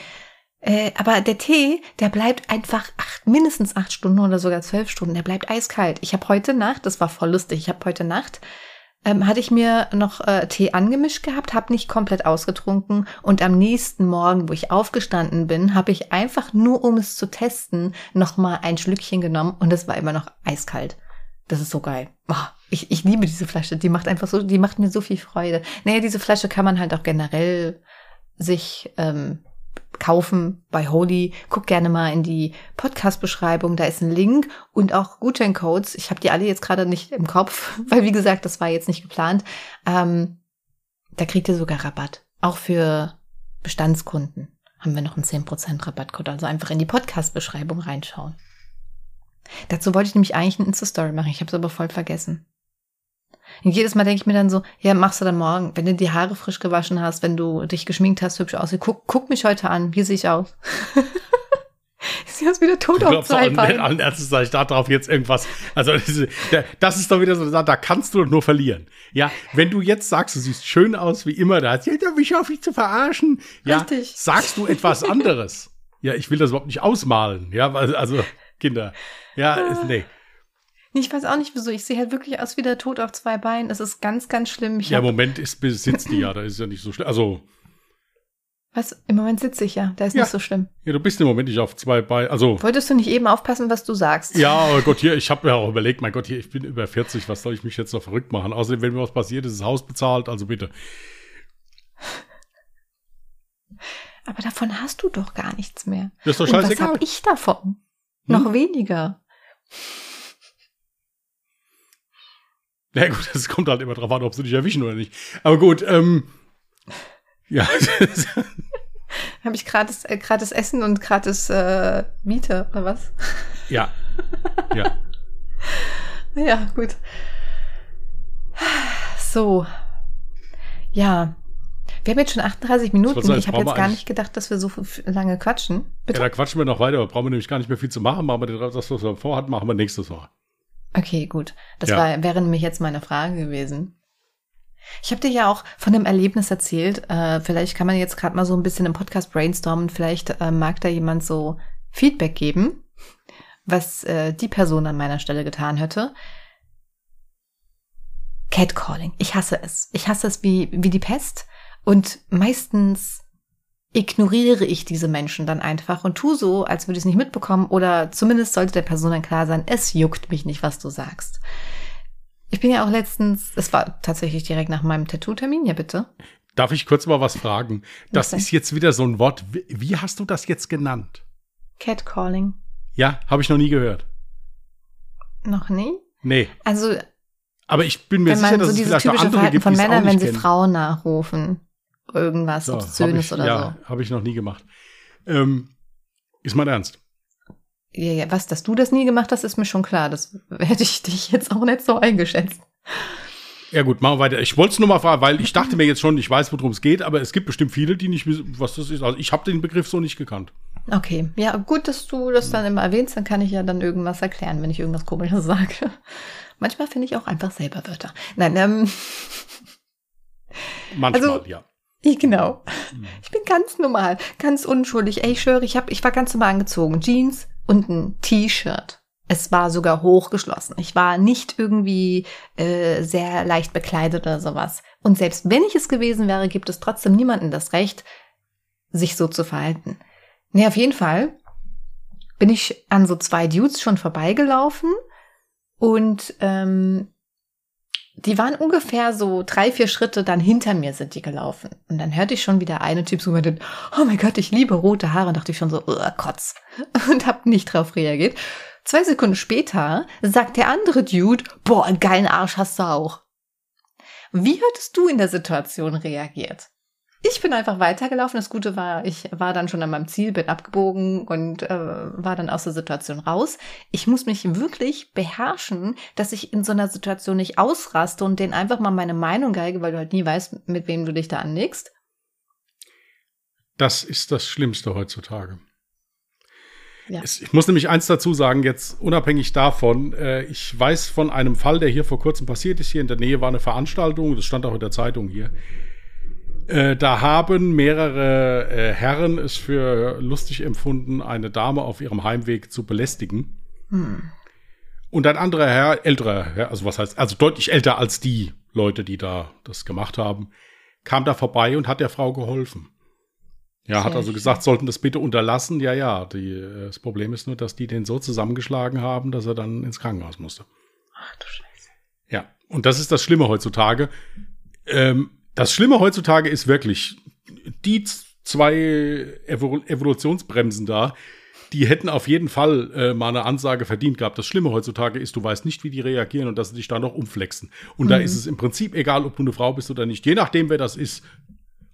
Äh, aber der Tee, der bleibt einfach acht, mindestens acht Stunden oder sogar zwölf Stunden. Der bleibt eiskalt. Ich habe heute Nacht, das war voll lustig, ich habe heute Nacht ähm, hatte ich mir noch äh, Tee angemischt gehabt, habe nicht komplett ausgetrunken und am nächsten Morgen, wo ich aufgestanden bin, habe ich einfach nur, um es zu testen, noch mal ein Schlückchen genommen und es war immer noch eiskalt. Das ist so geil. Oh, ich, ich liebe diese Flasche. Die macht einfach so, die macht mir so viel Freude. Naja, diese Flasche kann man halt auch generell sich ähm, kaufen bei Holy. Guck gerne mal in die Podcast-Beschreibung, da ist ein Link und auch Gutscheincodes. Ich habe die alle jetzt gerade nicht im Kopf, weil wie gesagt, das war jetzt nicht geplant. Ähm, da kriegt ihr sogar Rabatt. Auch für Bestandskunden haben wir noch einen 10% Rabattcode. Also einfach in die Podcast-Beschreibung reinschauen. Dazu wollte ich nämlich eigentlich eine Insta-Story machen. Ich habe es aber voll vergessen. Und jedes Mal denke ich mir dann so, ja, machst du dann morgen, wenn du die Haare frisch gewaschen hast, wenn du dich geschminkt hast, hübsch aussiehst, guck, guck mich heute an, wie sehe ich aus? Sie ist wieder tot auf zwei Beinen. Allen Ernstes sage ich da drauf jetzt irgendwas. Also das ist doch wieder so, da kannst du doch nur verlieren. Ja, wenn du jetzt sagst, du siehst schön aus wie immer, da hast du mich auf mich zu verarschen. Ja, Richtig. sagst du etwas anderes. ja, ich will das überhaupt nicht ausmalen. Ja, also Kinder. Ja, nee. Ich weiß auch nicht wieso. Ich sehe halt wirklich aus wie der Tod auf zwei Beinen. Es ist ganz, ganz schlimm. Ich ja, im Moment ist, sitzt die ja, da ist ja nicht so schlimm. Also. Was? Im Moment sitze ich ja, da ist ja. nicht so schlimm. Ja, du bist im Moment nicht auf zwei Beinen. Also. Wolltest du nicht eben aufpassen, was du sagst? Ja, oh Gott, hier, ich habe mir auch überlegt, mein Gott, hier, ich bin über 40, was soll ich mich jetzt noch verrückt machen? Außerdem, wenn mir was passiert, ist das Haus bezahlt, also bitte. Aber davon hast du doch gar nichts mehr. Das ist doch scheißegal. Und was hab ich davon? Hm? Noch weniger. Na ja, gut, das kommt halt immer drauf an, ob sie dich erwischen oder nicht. Aber gut, ähm, ja. Habe ich gratis, äh, gratis Essen und gratis äh, Miete oder was? Ja. Ja. ja, gut. So. Ja. Wir haben jetzt schon 38 Minuten. Sagen, ich habe jetzt gar nicht gedacht, dass wir so lange quatschen. Bitte? Ja, da quatschen wir noch weiter. Brauchen wir nämlich gar nicht mehr viel zu machen. Machen wir das, was wir vorhatten, machen wir nächstes Mal. Okay, gut. Das ja. war, wäre nämlich jetzt meine Frage gewesen. Ich habe dir ja auch von dem Erlebnis erzählt. Äh, vielleicht kann man jetzt gerade mal so ein bisschen im Podcast brainstormen. Vielleicht äh, mag da jemand so Feedback geben, was äh, die Person an meiner Stelle getan hätte. Catcalling. Ich hasse es. Ich hasse es wie, wie die Pest. Und meistens ignoriere ich diese Menschen dann einfach und tu so, als würde ich es nicht mitbekommen oder zumindest sollte der Person dann klar sein, es juckt mich nicht, was du sagst. Ich bin ja auch letztens, es war tatsächlich direkt nach meinem Tattoo-Termin, ja bitte. Darf ich kurz mal was fragen? Das was ist jetzt wieder so ein Wort. Wie, wie hast du das jetzt genannt? Catcalling. Ja, habe ich noch nie gehört. Noch nie? Nee. Also aber ich bin mir sicher, dass so es vielleicht noch andere Verhalten gibt, von Männern, wenn sie. Frauen nachrufen irgendwas so, Obszönes ich, oder ja, so. habe ich noch nie gemacht. Ähm, ist mein Ernst. Ja, ja, was, dass du das nie gemacht hast, ist mir schon klar. Das hätte ich dich jetzt auch nicht so eingeschätzt. Ja gut, machen wir weiter. Ich wollte es nur mal fragen, weil ich dachte mir jetzt schon, ich weiß, worum es geht, aber es gibt bestimmt viele, die nicht wissen, was das ist. Also ich habe den Begriff so nicht gekannt. Okay, ja gut, dass du das dann immer erwähnst, dann kann ich ja dann irgendwas erklären, wenn ich irgendwas Komisches sage. Manchmal finde ich auch einfach selber Wörter. Nein, ähm. Manchmal, also, ja. Genau. Mhm. Ich bin ganz normal, ganz unschuldig. Ey, ich schwöre, ich, hab, ich war ganz normal angezogen. Jeans und ein T-Shirt. Es war sogar hochgeschlossen. Ich war nicht irgendwie äh, sehr leicht bekleidet oder sowas. Und selbst wenn ich es gewesen wäre, gibt es trotzdem niemanden das Recht, sich so zu verhalten. Nee, auf jeden Fall bin ich an so zwei Dudes schon vorbeigelaufen und ähm, die waren ungefähr so drei, vier Schritte dann hinter mir sind die gelaufen. Und dann hörte ich schon wieder eine Typ so den, oh mein Gott, ich liebe rote Haare. Und dachte ich schon so, Kotz. Und hab nicht drauf reagiert. Zwei Sekunden später sagt der andere Dude, boah, einen geilen Arsch hast du auch. Wie hättest du in der Situation reagiert? Ich bin einfach weitergelaufen. Das Gute war, ich war dann schon an meinem Ziel, bin abgebogen und äh, war dann aus der Situation raus. Ich muss mich wirklich beherrschen, dass ich in so einer Situation nicht ausraste und denen einfach mal meine Meinung geige, weil du halt nie weißt, mit wem du dich da anlegst. Das ist das Schlimmste heutzutage. Ja. Ich muss nämlich eins dazu sagen, jetzt unabhängig davon, äh, ich weiß von einem Fall, der hier vor kurzem passiert ist. Hier in der Nähe war eine Veranstaltung, das stand auch in der Zeitung hier. Äh, da haben mehrere äh, Herren es für lustig empfunden, eine Dame auf ihrem Heimweg zu belästigen. Hm. Und ein anderer Herr, älterer Herr, also was heißt, also deutlich älter als die Leute, die da das gemacht haben, kam da vorbei und hat der Frau geholfen. Ja, Sehr hat also gesagt, sollten das bitte unterlassen. Ja, ja, die, äh, das Problem ist nur, dass die den so zusammengeschlagen haben, dass er dann ins Krankenhaus musste. Ach du Scheiße. Ja, und das ist das Schlimme heutzutage. Ähm, das Schlimme heutzutage ist wirklich, die zwei Evol Evolutionsbremsen da, die hätten auf jeden Fall äh, mal eine Ansage verdient gehabt. Das Schlimme heutzutage ist, du weißt nicht, wie die reagieren und dass sie dich da noch umflexen. Und mhm. da ist es im Prinzip egal, ob du eine Frau bist oder nicht. Je nachdem, wer das ist,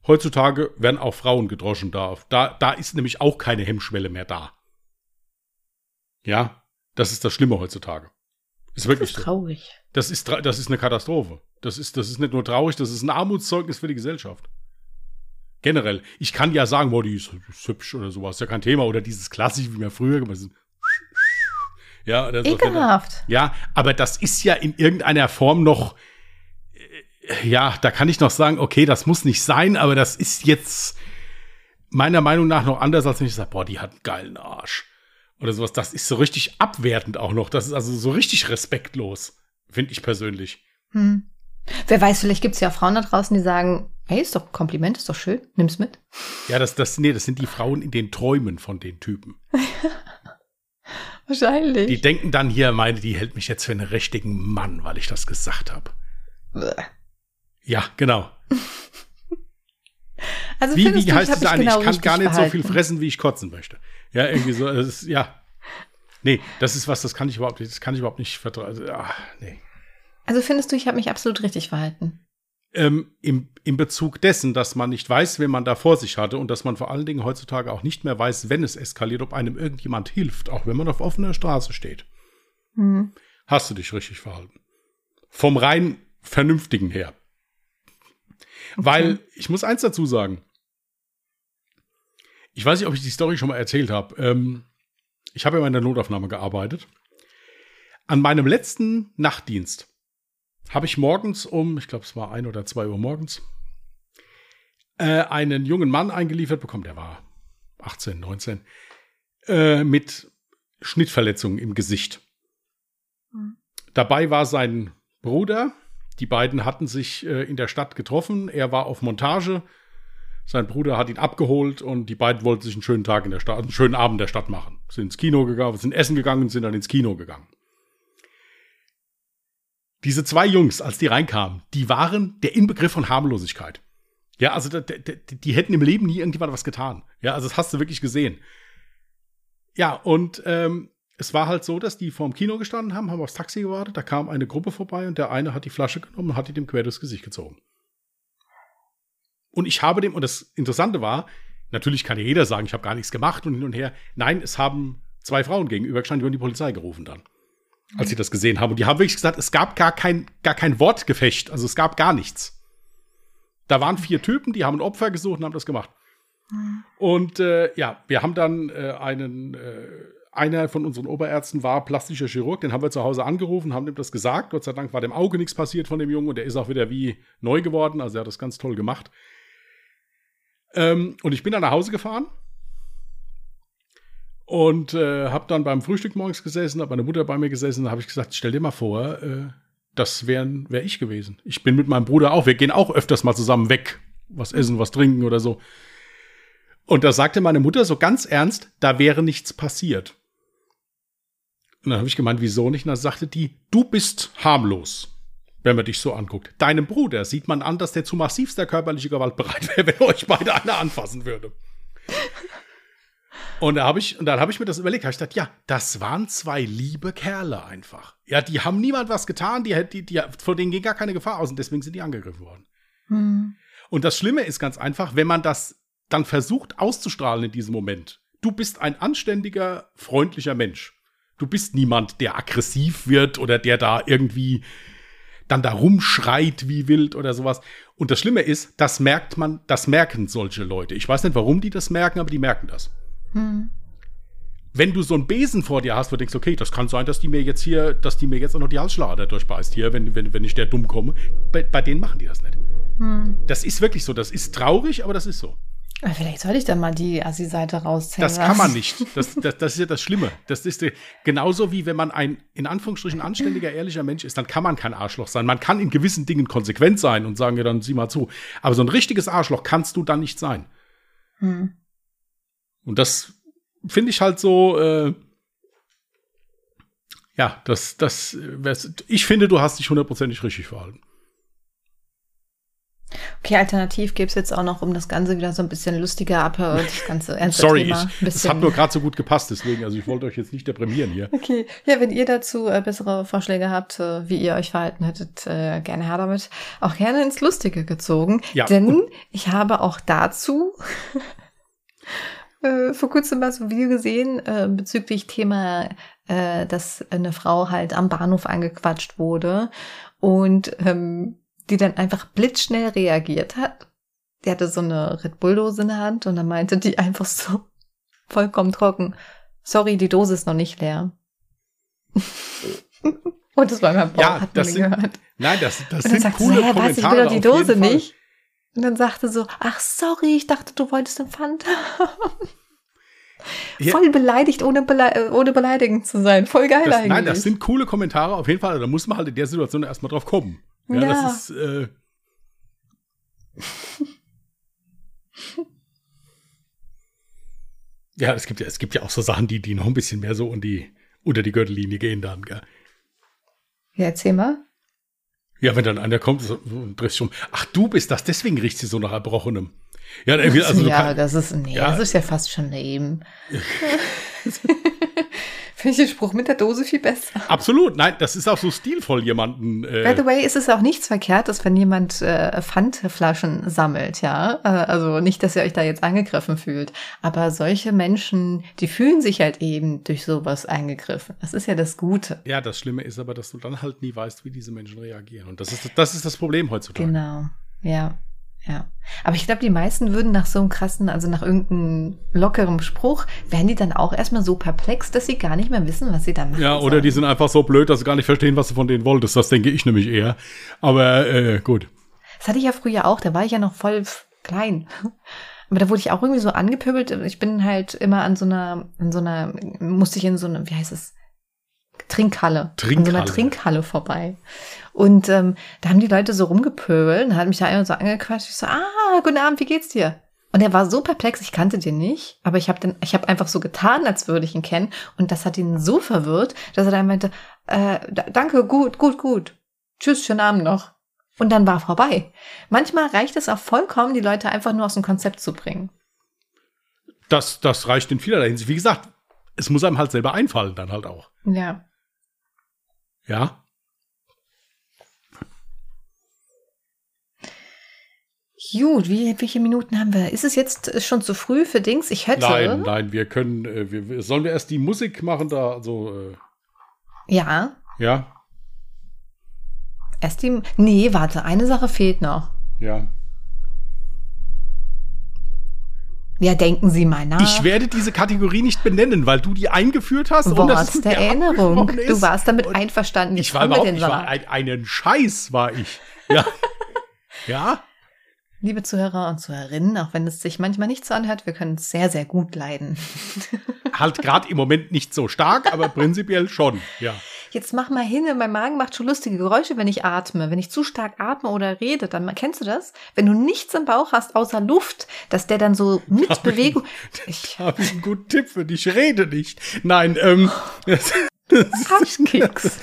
Heutzutage werden auch Frauen gedroschen da. Da, da ist nämlich auch keine Hemmschwelle mehr da. Ja, das ist das Schlimme heutzutage. Ist wirklich das ist traurig. So. Das ist, das ist eine Katastrophe. Das ist, das ist nicht nur traurig, das ist ein Armutszeugnis für die Gesellschaft. Generell. Ich kann ja sagen, boah, die ist, ist hübsch oder sowas, ist ja kein Thema. Oder dieses klassische, wie wir früher gemacht haben. Ja, das Ekelhaft. Ja, aber das ist ja in irgendeiner Form noch, ja, da kann ich noch sagen, okay, das muss nicht sein, aber das ist jetzt meiner Meinung nach noch anders, als wenn ich sage, boah, die hat einen geilen Arsch. Oder sowas. Das ist so richtig abwertend auch noch. Das ist also so richtig respektlos, finde ich persönlich. Hm. Wer weiß, vielleicht gibt es ja Frauen da draußen, die sagen, hey, ist doch ein Kompliment, ist doch schön, nimm's mit. Ja, das, das, nee, das sind die Frauen in den Träumen von den Typen. Wahrscheinlich. Die denken dann hier, meine, die hält mich jetzt für einen richtigen Mann, weil ich das gesagt habe. Ja, genau. Also wie, wie heißt es eigentlich? Genau ich kann gar nicht verhalten. so viel fressen, wie ich kotzen möchte. Ja, irgendwie so. Ist, ja. Nee, das ist was, das kann ich überhaupt nicht, das kann ich überhaupt nicht vertrauen. Also, ah, nee. Also findest du, ich habe mich absolut richtig verhalten? Ähm, im, Im Bezug dessen, dass man nicht weiß, wen man da vor sich hatte und dass man vor allen Dingen heutzutage auch nicht mehr weiß, wenn es eskaliert, ob einem irgendjemand hilft, auch wenn man auf offener Straße steht. Mhm. Hast du dich richtig verhalten. Vom rein Vernünftigen her. Okay. Weil ich muss eins dazu sagen. Ich weiß nicht, ob ich die Story schon mal erzählt habe. Ähm, ich habe ja in der Notaufnahme gearbeitet. An meinem letzten Nachtdienst habe ich morgens um, ich glaube, es war ein oder zwei Uhr morgens, äh, einen jungen Mann eingeliefert bekommen. Der war 18, 19, äh, mit Schnittverletzungen im Gesicht. Mhm. Dabei war sein Bruder, die beiden hatten sich äh, in der Stadt getroffen. Er war auf Montage. Sein Bruder hat ihn abgeholt und die beiden wollten sich einen schönen Tag in der Stadt, einen schönen Abend in der Stadt machen. Sind ins Kino gegangen, sind essen gegangen und sind dann ins Kino gegangen. Diese zwei Jungs, als die reinkamen, die waren der Inbegriff von Harmlosigkeit. Ja, also die, die, die hätten im Leben nie irgendjemand was getan. Ja, also das hast du wirklich gesehen. Ja, und ähm, es war halt so, dass die vorm Kino gestanden haben, haben aufs Taxi gewartet, da kam eine Gruppe vorbei und der eine hat die Flasche genommen und hat die dem quer durchs Gesicht gezogen. Und ich habe dem, und das Interessante war, natürlich kann ja jeder sagen, ich habe gar nichts gemacht und hin und her. Nein, es haben zwei Frauen gegenüber gestanden, die haben die Polizei gerufen dann, als sie das gesehen haben. Und die haben wirklich gesagt, es gab gar kein, gar kein Wortgefecht, also es gab gar nichts. Da waren vier Typen, die haben ein Opfer gesucht und haben das gemacht. Mhm. Und äh, ja, wir haben dann äh, einen äh, einer von unseren Oberärzten war plastischer Chirurg, den haben wir zu Hause angerufen, haben ihm das gesagt. Gott sei Dank war dem Auge nichts passiert von dem Jungen und der ist auch wieder wie neu geworden. Also er hat das ganz toll gemacht. Ähm, und ich bin dann nach Hause gefahren und äh, habe dann beim Frühstück morgens gesessen, habe meine Mutter bei mir gesessen, da habe ich gesagt, stell dir mal vor, äh, das wäre wär ich gewesen. Ich bin mit meinem Bruder auch, wir gehen auch öfters mal zusammen weg, was essen, was trinken oder so. Und da sagte meine Mutter so ganz ernst, da wäre nichts passiert. Und dann habe ich gemeint, wieso nicht? Und dann sagte die, du bist harmlos, wenn man dich so anguckt. Deinem Bruder sieht man an, dass der zu massivster körperlicher Gewalt bereit wäre, wenn euch beide einer anfassen würde. Und, da hab ich, und dann habe ich mir das überlegt. Hab ich gedacht, ja, das waren zwei liebe Kerle einfach. Ja, die haben niemand was getan, die, die, die, vor denen ging gar keine Gefahr aus und deswegen sind die angegriffen worden. Hm. Und das Schlimme ist ganz einfach, wenn man das dann versucht auszustrahlen in diesem Moment. Du bist ein anständiger, freundlicher Mensch. Du bist niemand, der aggressiv wird oder der da irgendwie dann da rumschreit wie wild oder sowas. Und das Schlimme ist, das merkt man, das merken solche Leute. Ich weiß nicht, warum die das merken, aber die merken das. Hm. Wenn du so einen Besen vor dir hast, wo du denkst, okay, das kann sein, dass die mir jetzt hier, dass die mir jetzt auch noch die Halsschlagader durchbeißt hier, wenn, wenn, wenn ich der dumm komme. Bei, bei denen machen die das nicht. Hm. Das ist wirklich so. Das ist traurig, aber das ist so. Vielleicht sollte ich dann mal die Assi-Seite raushängen Das kann man nicht. Das, das, das ist ja das Schlimme. Das ist genauso wie wenn man ein in Anführungsstrichen anständiger, ehrlicher Mensch ist, dann kann man kein Arschloch sein. Man kann in gewissen Dingen konsequent sein und sagen, ja, dann sieh mal zu. Aber so ein richtiges Arschloch kannst du dann nicht sein. Hm. Und das finde ich halt so, äh, ja, das, das, ich finde, du hast dich hundertprozentig richtig verhalten. Okay, alternativ gäbe es jetzt auch noch, um das Ganze wieder so ein bisschen lustiger ab, das ganze ernste Sorry, Thema. ich, es hat nur gerade so gut gepasst, deswegen, also ich wollte euch jetzt nicht deprimieren hier. Okay, ja, wenn ihr dazu äh, bessere Vorschläge habt, äh, wie ihr euch verhalten hättet, äh, gerne her damit. Auch gerne ins Lustige gezogen. Ja, denn ich habe auch dazu äh, vor kurzem mal so ein Video gesehen äh, bezüglich Thema, äh, dass eine Frau halt am Bahnhof angequatscht wurde und ähm, die dann einfach blitzschnell reagiert hat. Die hatte so eine Red Bull-Dose in der Hand und dann meinte die einfach so vollkommen trocken, sorry, die Dose ist noch nicht leer. und das war mein Bauch, Ja, hat das sind- gehört. Nein, das, das Und dann sind sagte coole sie, hä, was, ich Kommentare. will doch die Dose Fall. nicht. Und dann sagte so, ach sorry, ich dachte, du wolltest den Pfand haben. Ja. Voll beleidigt, ohne, bele ohne beleidigend zu sein. Voll geil Das, eigentlich. nein, das sind coole Kommentare auf jeden Fall. Da muss man halt in der Situation erstmal drauf kommen. Ja, Ja. das ist. Äh, ja, es gibt ja, es gibt ja auch so Sachen, die, die noch ein bisschen mehr so um die, unter die Gürtellinie gehen dann, gell? ja, erzähl mal. Ja, wenn dann einer kommt und dreht sich um, ach, du bist das, deswegen riecht sie so nach Erbrochenem. Ja, also ja, kann- das ist, nee, Ja. das ist ja fast schon lame. Finde ich den Spruch mit der Dose viel besser. absolut, nein, das ist auch so stilvoll, jemanden. By Äh, the way, ist es auch nichts Verkehrtes, wenn jemand äh, Pfandflaschen sammelt, ja. Äh, also nicht, dass ihr euch da jetzt angegriffen fühlt. Aber solche Menschen, die fühlen sich halt eben durch sowas angegriffen. Das ist ja das Gute. ja, das Schlimme ist aber, dass du dann halt nie weißt, wie diese Menschen reagieren. Und das ist das, ist das Problem heutzutage. Genau. Ja. Ja. Aber ich glaube, die meisten würden nach so einem krassen, also nach irgendeinem lockeren Spruch, wären die dann auch erstmal so perplex, dass sie gar nicht mehr wissen, was sie da machen. Ja, oder die sind einfach so blöd, dass sie gar nicht verstehen, was du von denen wolltest. Das denke ich nämlich eher. Aber äh, gut. Das hatte ich ja früher auch, da war ich ja noch voll klein. Aber da wurde ich auch irgendwie so angepöbelt. Ich bin halt immer an so einer, an so einer, musste ich in so eine, wie heißt es? Trinkhalle. An so einer Trinkhalle. Trinkhalle vorbei. Und ähm, da haben die Leute so rumgepöbelt und hat mich da einer so angequatscht. Ich so, ah, guten Abend, wie geht's dir? Und er war so perplex, ich kannte den nicht, aber ich habe habe einfach so getan, als würde ich ihn kennen. Und das hat ihn so verwirrt, dass er dann meinte, äh, da- danke, gut, gut, gut. Tschüss, schönen Abend noch. Und dann war vorbei. Manchmal reicht es auch vollkommen, die Leute einfach nur aus dem Konzept zu bringen. Das, das reicht in vielerlei Hinsicht. Wie gesagt, es muss einem halt selber einfallen, dann halt auch. Ja. Ja. Gut, wie, welche Minuten haben wir? Ist es jetzt schon zu früh für Dings? Ich hätte. Nein, nein, wir können, äh, wir, sollen wir erst die Musik machen da, also, äh, Ja. ja, Erst die. Nee, warte, eine Sache fehlt noch. ja. Ja, denken Sie mal nach. Ich werde diese Kategorie nicht benennen, weil du die eingeführt hast. ohne dass es Wort der Erinnerung. Du warst damit Und einverstanden. Jetzt Ich war überhaupt, ich war ein, einen Scheiß war ich. Ja. ja. Liebe Zuhörer und Zuhörerinnen, auch wenn es sich manchmal nicht so anhört, wir können es sehr, sehr gut leiden. Halt gerade im Moment nicht so stark, aber prinzipiell schon. Ja. Jetzt mach mal hin, mein Magen macht schon lustige Geräusche, wenn ich atme. Wenn ich zu stark atme oder rede, dann kennst du das? Wenn du nichts im Bauch hast außer Luft, dass der dann so mit ich- Bewegung. Ich Habe ich einen guten Tipp für dich. Rede nicht. Nein, ähm. Das, Arschkeks.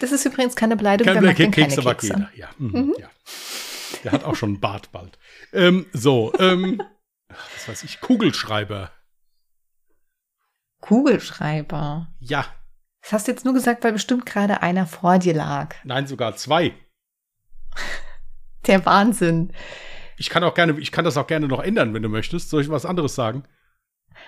Das ist übrigens keine Beleidigung, Kein wir machen Keks, keine aber Kekse. Kekse. Ja. Mhm, ja. Der hat auch schon einen Bart bald. Ähm, so, ähm. Was weiß ich, Kugelschreiber. Kugelschreiber. Ja. Das hast du jetzt nur gesagt, weil bestimmt gerade einer vor dir lag. Nein, sogar zwei. Der Wahnsinn. Ich kann auch gerne, ich kann das auch gerne noch ändern, wenn du möchtest. Soll ich was anderes sagen?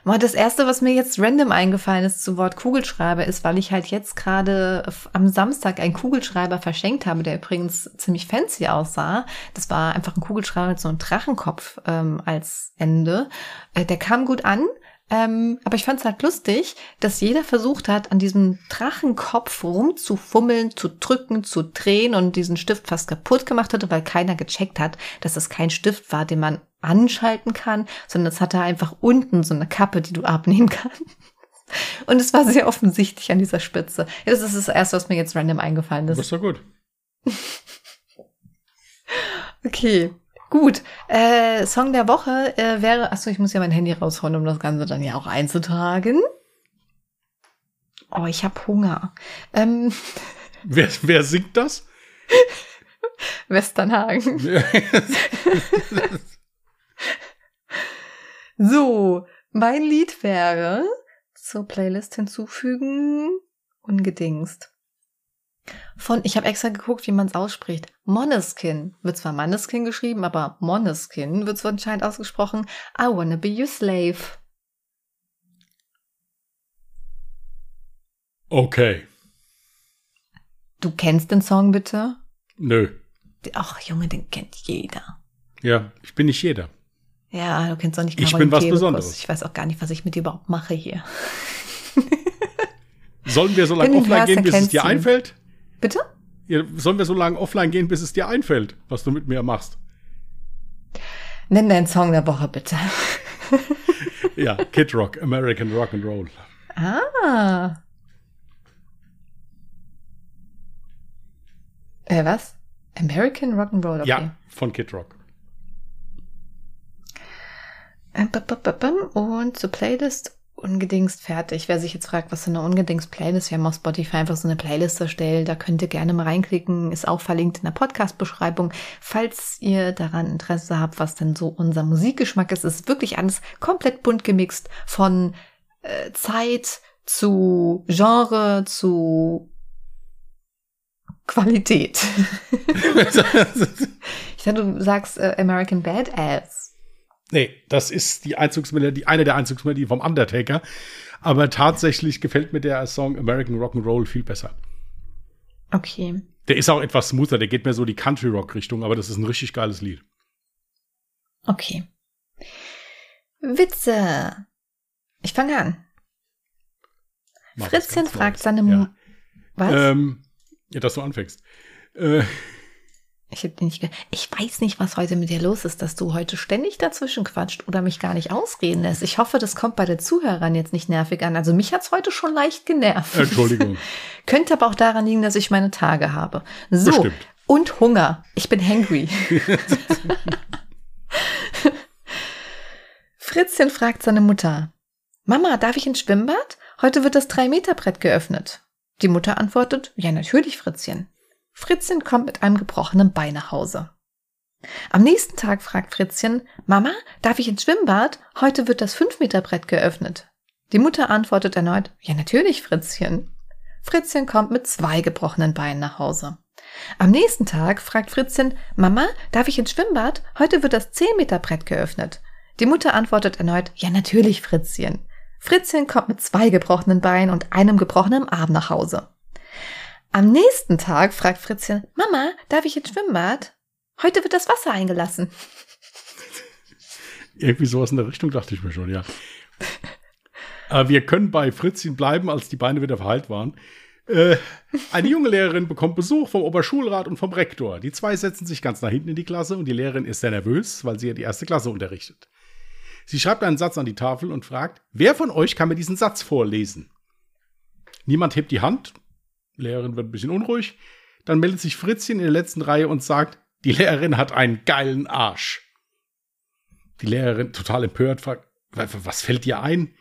Das erste, was mir jetzt random eingefallen ist zu Wort Kugelschreiber, ist, weil ich halt jetzt gerade am Samstag einen Kugelschreiber verschenkt habe, der übrigens ziemlich fancy aussah. Das war einfach ein Kugelschreiber mit so einem Drachenkopf ähm, als Ende. Äh, der kam gut an. Ähm, aber ich fand es halt lustig, dass jeder versucht hat, an diesem Drachenkopf rumzufummeln, zu drücken, zu drehen und diesen Stift fast kaputt gemacht hatte, weil keiner gecheckt hat, dass es kein Stift war, den man anschalten kann, sondern es hatte einfach unten so eine Kappe, die du abnehmen kannst. Und es war sehr offensichtlich an dieser Spitze. Das ist das erste, was mir jetzt random eingefallen ist. Das ist doch gut. okay. Gut, äh, Song der Woche äh, wäre, achso, ich muss ja mein Handy rausholen, um das Ganze dann ja auch einzutragen. Oh, ich habe Hunger. Ähm, wer, wer singt das? Westernhagen. so, mein Lied wäre zur Playlist hinzufügen, ungedingst. Von, ich habe extra geguckt, wie man es ausspricht. Moneskin. Wird zwar Moneskin geschrieben, aber Moneskin wird so anscheinend ausgesprochen. I wanna be your slave. Okay. Du kennst den Song bitte? Nö. Ach, Junge, den kennt jeder. Ja, ich bin nicht jeder. Ja, du kennst auch nicht Ich bin was Besonderes. Ich weiß auch gar nicht, was ich mit dir überhaupt mache hier. Sollen wir so lange offline gehen, bis es dir einfällt? Bitte? Sollen wir so lange offline gehen, bis es dir einfällt, was du mit mir machst? Nenn deinen Song der Woche bitte. ja, Kid Rock, American Rock and Roll. Ah. Äh, was? American Rock and Roll, okay. Ja, von Kid Rock. Äh, Und zur Playlist ungedingst fertig. Wer sich jetzt fragt, was so eine ungedingst Playlist, wir haben auf Spotify einfach so eine Playlist erstellt, da könnt ihr gerne mal reinklicken, ist auch verlinkt in der Podcast-Beschreibung. Falls ihr daran Interesse habt, was denn so unser Musikgeschmack ist, ist wirklich alles komplett bunt gemixt von äh, Zeit zu Genre zu Qualität. ich dachte, du sagst äh, American Badass. Nee, das ist die Einzugsmelodie, eine der Einzugsmelodien vom Undertaker. Aber tatsächlich gefällt mir der Song American Rock'n'Roll viel besser. Okay. Der ist auch etwas smoother, der geht mehr so die Country Rock Richtung, aber das ist ein richtig geiles Lied. Okay. Witze. Ich fange an. Was Fritzchen fragt seine Ja. Mu Was? Ähm, ja, dass du anfängst. Äh, Ich, hab dir nicht ge ich weiß nicht, was heute mit dir los ist, dass du heute ständig dazwischen quatscht oder mich gar nicht ausreden lässt. Ich hoffe, das kommt bei den Zuhörern jetzt nicht nervig an. Also mich hat's heute schon leicht genervt. Entschuldigung. Könnte aber auch daran liegen, dass ich meine Tage habe. So. Bestimmt. Und Hunger. Ich bin hangry. Fritzchen fragt seine Mutter. Mama, darf ich ins Schwimmbad? Heute wird das 3-Meter-Brett geöffnet. Die Mutter antwortet, ja natürlich, Fritzchen. Fritzchen kommt mit einem gebrochenen Bein nach Hause. Am nächsten Tag fragt Fritzchen, Mama, darf ich ins Schwimmbad? Heute wird das 5-Meter-Brett geöffnet. Die Mutter antwortet erneut, ja natürlich, Fritzchen. Fritzchen kommt mit zwei gebrochenen Beinen nach Hause. Am nächsten Tag fragt Fritzchen, Mama, darf ich ins Schwimmbad? Heute wird das 10-Meter-Brett geöffnet. Die Mutter antwortet erneut, ja natürlich, Fritzchen. Fritzchen kommt mit zwei gebrochenen Beinen und einem gebrochenen Arm nach Hause. Am nächsten Tag fragt Fritzchen, Mama, darf ich ins Schwimmbad? Heute wird das Wasser eingelassen. Irgendwie sowas in der Richtung dachte ich mir schon, ja. Aber wir können bei Fritzchen bleiben, als die Beine wieder verheilt waren. Äh, eine junge Lehrerin bekommt Besuch vom Oberschulrat und vom Rektor. Die zwei setzen sich ganz nach hinten in die Klasse und die Lehrerin ist sehr nervös, weil sie ja die erste Klasse unterrichtet. Sie schreibt einen Satz an die Tafel und fragt, wer von euch kann mir diesen Satz vorlesen? Niemand hebt die Hand. Lehrerin wird ein bisschen unruhig. Dann meldet sich Fritzchen in der letzten Reihe und sagt, die Lehrerin hat einen geilen Arsch. Die Lehrerin, total empört, fragt, was fällt dir ein?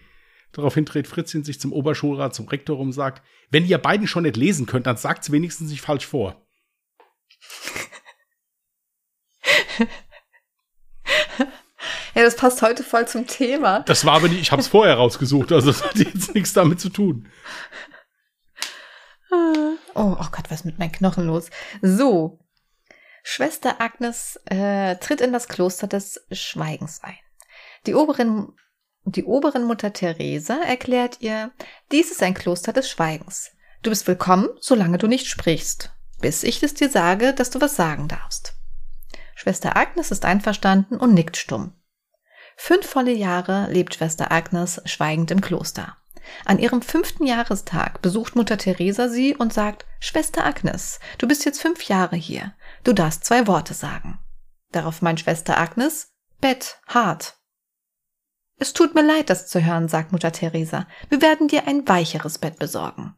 Daraufhin dreht Fritzchen sich zum Oberschulrat, zum Rektor um und sagt, wenn ihr beiden schon nicht lesen könnt, dann sagt's wenigstens nicht falsch vor. Ja, das passt heute voll zum Thema. Das war aber nicht, ich habe es vorher rausgesucht, also das hat jetzt nichts damit zu tun. Oh, oh Gott, was ist mit meinen Knochen los? So. Schwester Agnes äh, tritt in das Kloster des Schweigens ein. Die Oberin, die oberen Mutter Teresa erklärt ihr, dies ist ein Kloster des Schweigens. Du bist willkommen, solange du nicht sprichst, bis ich es dir sage, dass du was sagen darfst. Schwester Agnes ist einverstanden und nickt stumm. Fünf volle Jahre lebt Schwester Agnes schweigend im Kloster. An ihrem fünften Jahrestag besucht Mutter Teresa sie und sagt, Schwester Agnes, du bist jetzt fünf Jahre hier. Du darfst zwei Worte sagen. Darauf meint Schwester Agnes, Bett, hart. Es tut mir leid, das zu hören, sagt Mutter Teresa. Wir werden dir ein weicheres Bett besorgen.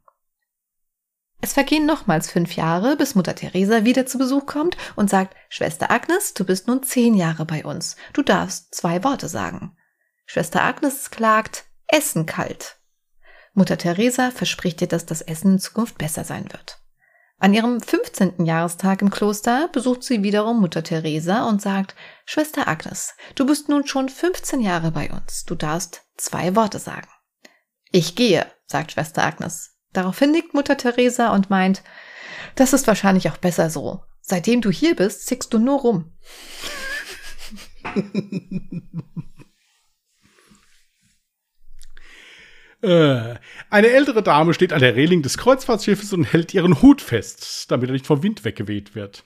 Es vergehen nochmals fünf Jahre, bis Mutter Teresa wieder zu Besuch kommt und sagt, Schwester Agnes, du bist nun zehn Jahre bei uns. Du darfst zwei Worte sagen. Schwester Agnes klagt, Essen kalt. Mutter Teresa verspricht dir, dass das Essen in Zukunft besser sein wird. An ihrem 15. Jahrestag im Kloster besucht sie wiederum Mutter Teresa und sagt, Schwester Agnes, du bist nun schon 15 Jahre bei uns. Du darfst zwei Worte sagen. Ich gehe, sagt Schwester Agnes. Daraufhin nickt Mutter Teresa und meint, das ist wahrscheinlich auch besser so. Seitdem du hier bist, zickst du nur rum. Äh, eine ältere Dame steht an der Reling des Kreuzfahrtschiffes und hält ihren Hut fest, damit er nicht vom Wind weggeweht wird.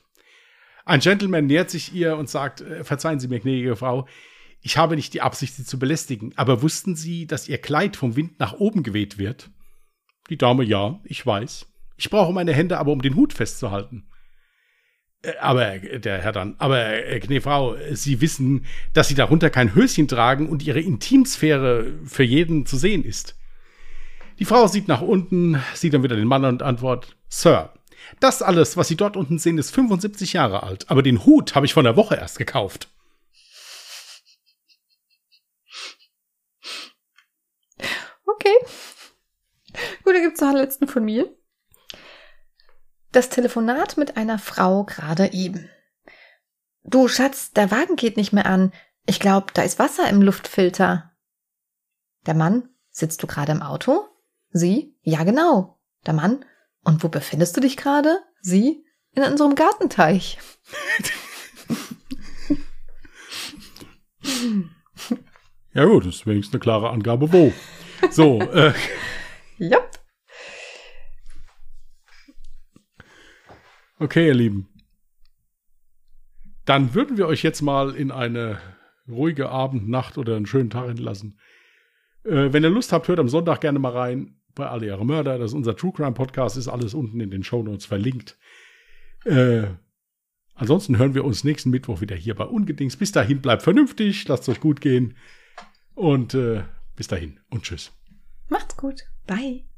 Ein Gentleman nähert sich ihr und sagt, äh, verzeihen Sie mir, gnädige Frau, ich habe nicht die Absicht, Sie zu belästigen, aber wussten Sie, dass Ihr Kleid vom Wind nach oben geweht wird? Die Dame, ja, ich weiß. Ich brauche meine Hände aber, um den Hut festzuhalten. Äh, aber der Herr dann, aber äh, gnä Frau, Sie wissen, dass Sie darunter kein Höschen tragen und Ihre Intimsphäre für jeden zu sehen ist. Die Frau sieht nach unten, sieht dann wieder den Mann und antwortet, Sir, das alles, was Sie dort unten sehen, ist 75 Jahre alt, aber den Hut habe ich vor einer Woche erst gekauft. Okay. Gut, da gibt es noch einen letzten von mir. Das Telefonat mit einer Frau gerade eben. Du Schatz, der Wagen geht nicht mehr an. Ich glaube, da ist Wasser im Luftfilter. Der Mann, sitzt du gerade im Auto? Sie? Ja, genau. Der Mann? Und wo befindest du dich gerade? Sie? In unserem Gartenteich. ja gut, das ist wenigstens eine klare Angabe, wo. So, äh. Jupp. Okay, ihr Lieben. Dann würden wir euch jetzt mal in eine ruhige Abend, Nacht oder einen schönen Tag entlassen. Äh, wenn ihr Lust habt, hört am Sonntag gerne mal rein bei Alle Ihre Mörder. Das ist unser True Crime Podcast, ist alles unten in den Show Notes verlinkt. Äh, ansonsten hören wir uns nächsten Mittwoch wieder hier bei Ungedings. Bis dahin, bleibt vernünftig, lasst euch gut gehen und äh, bis dahin und tschüss. Macht's gut. Bye.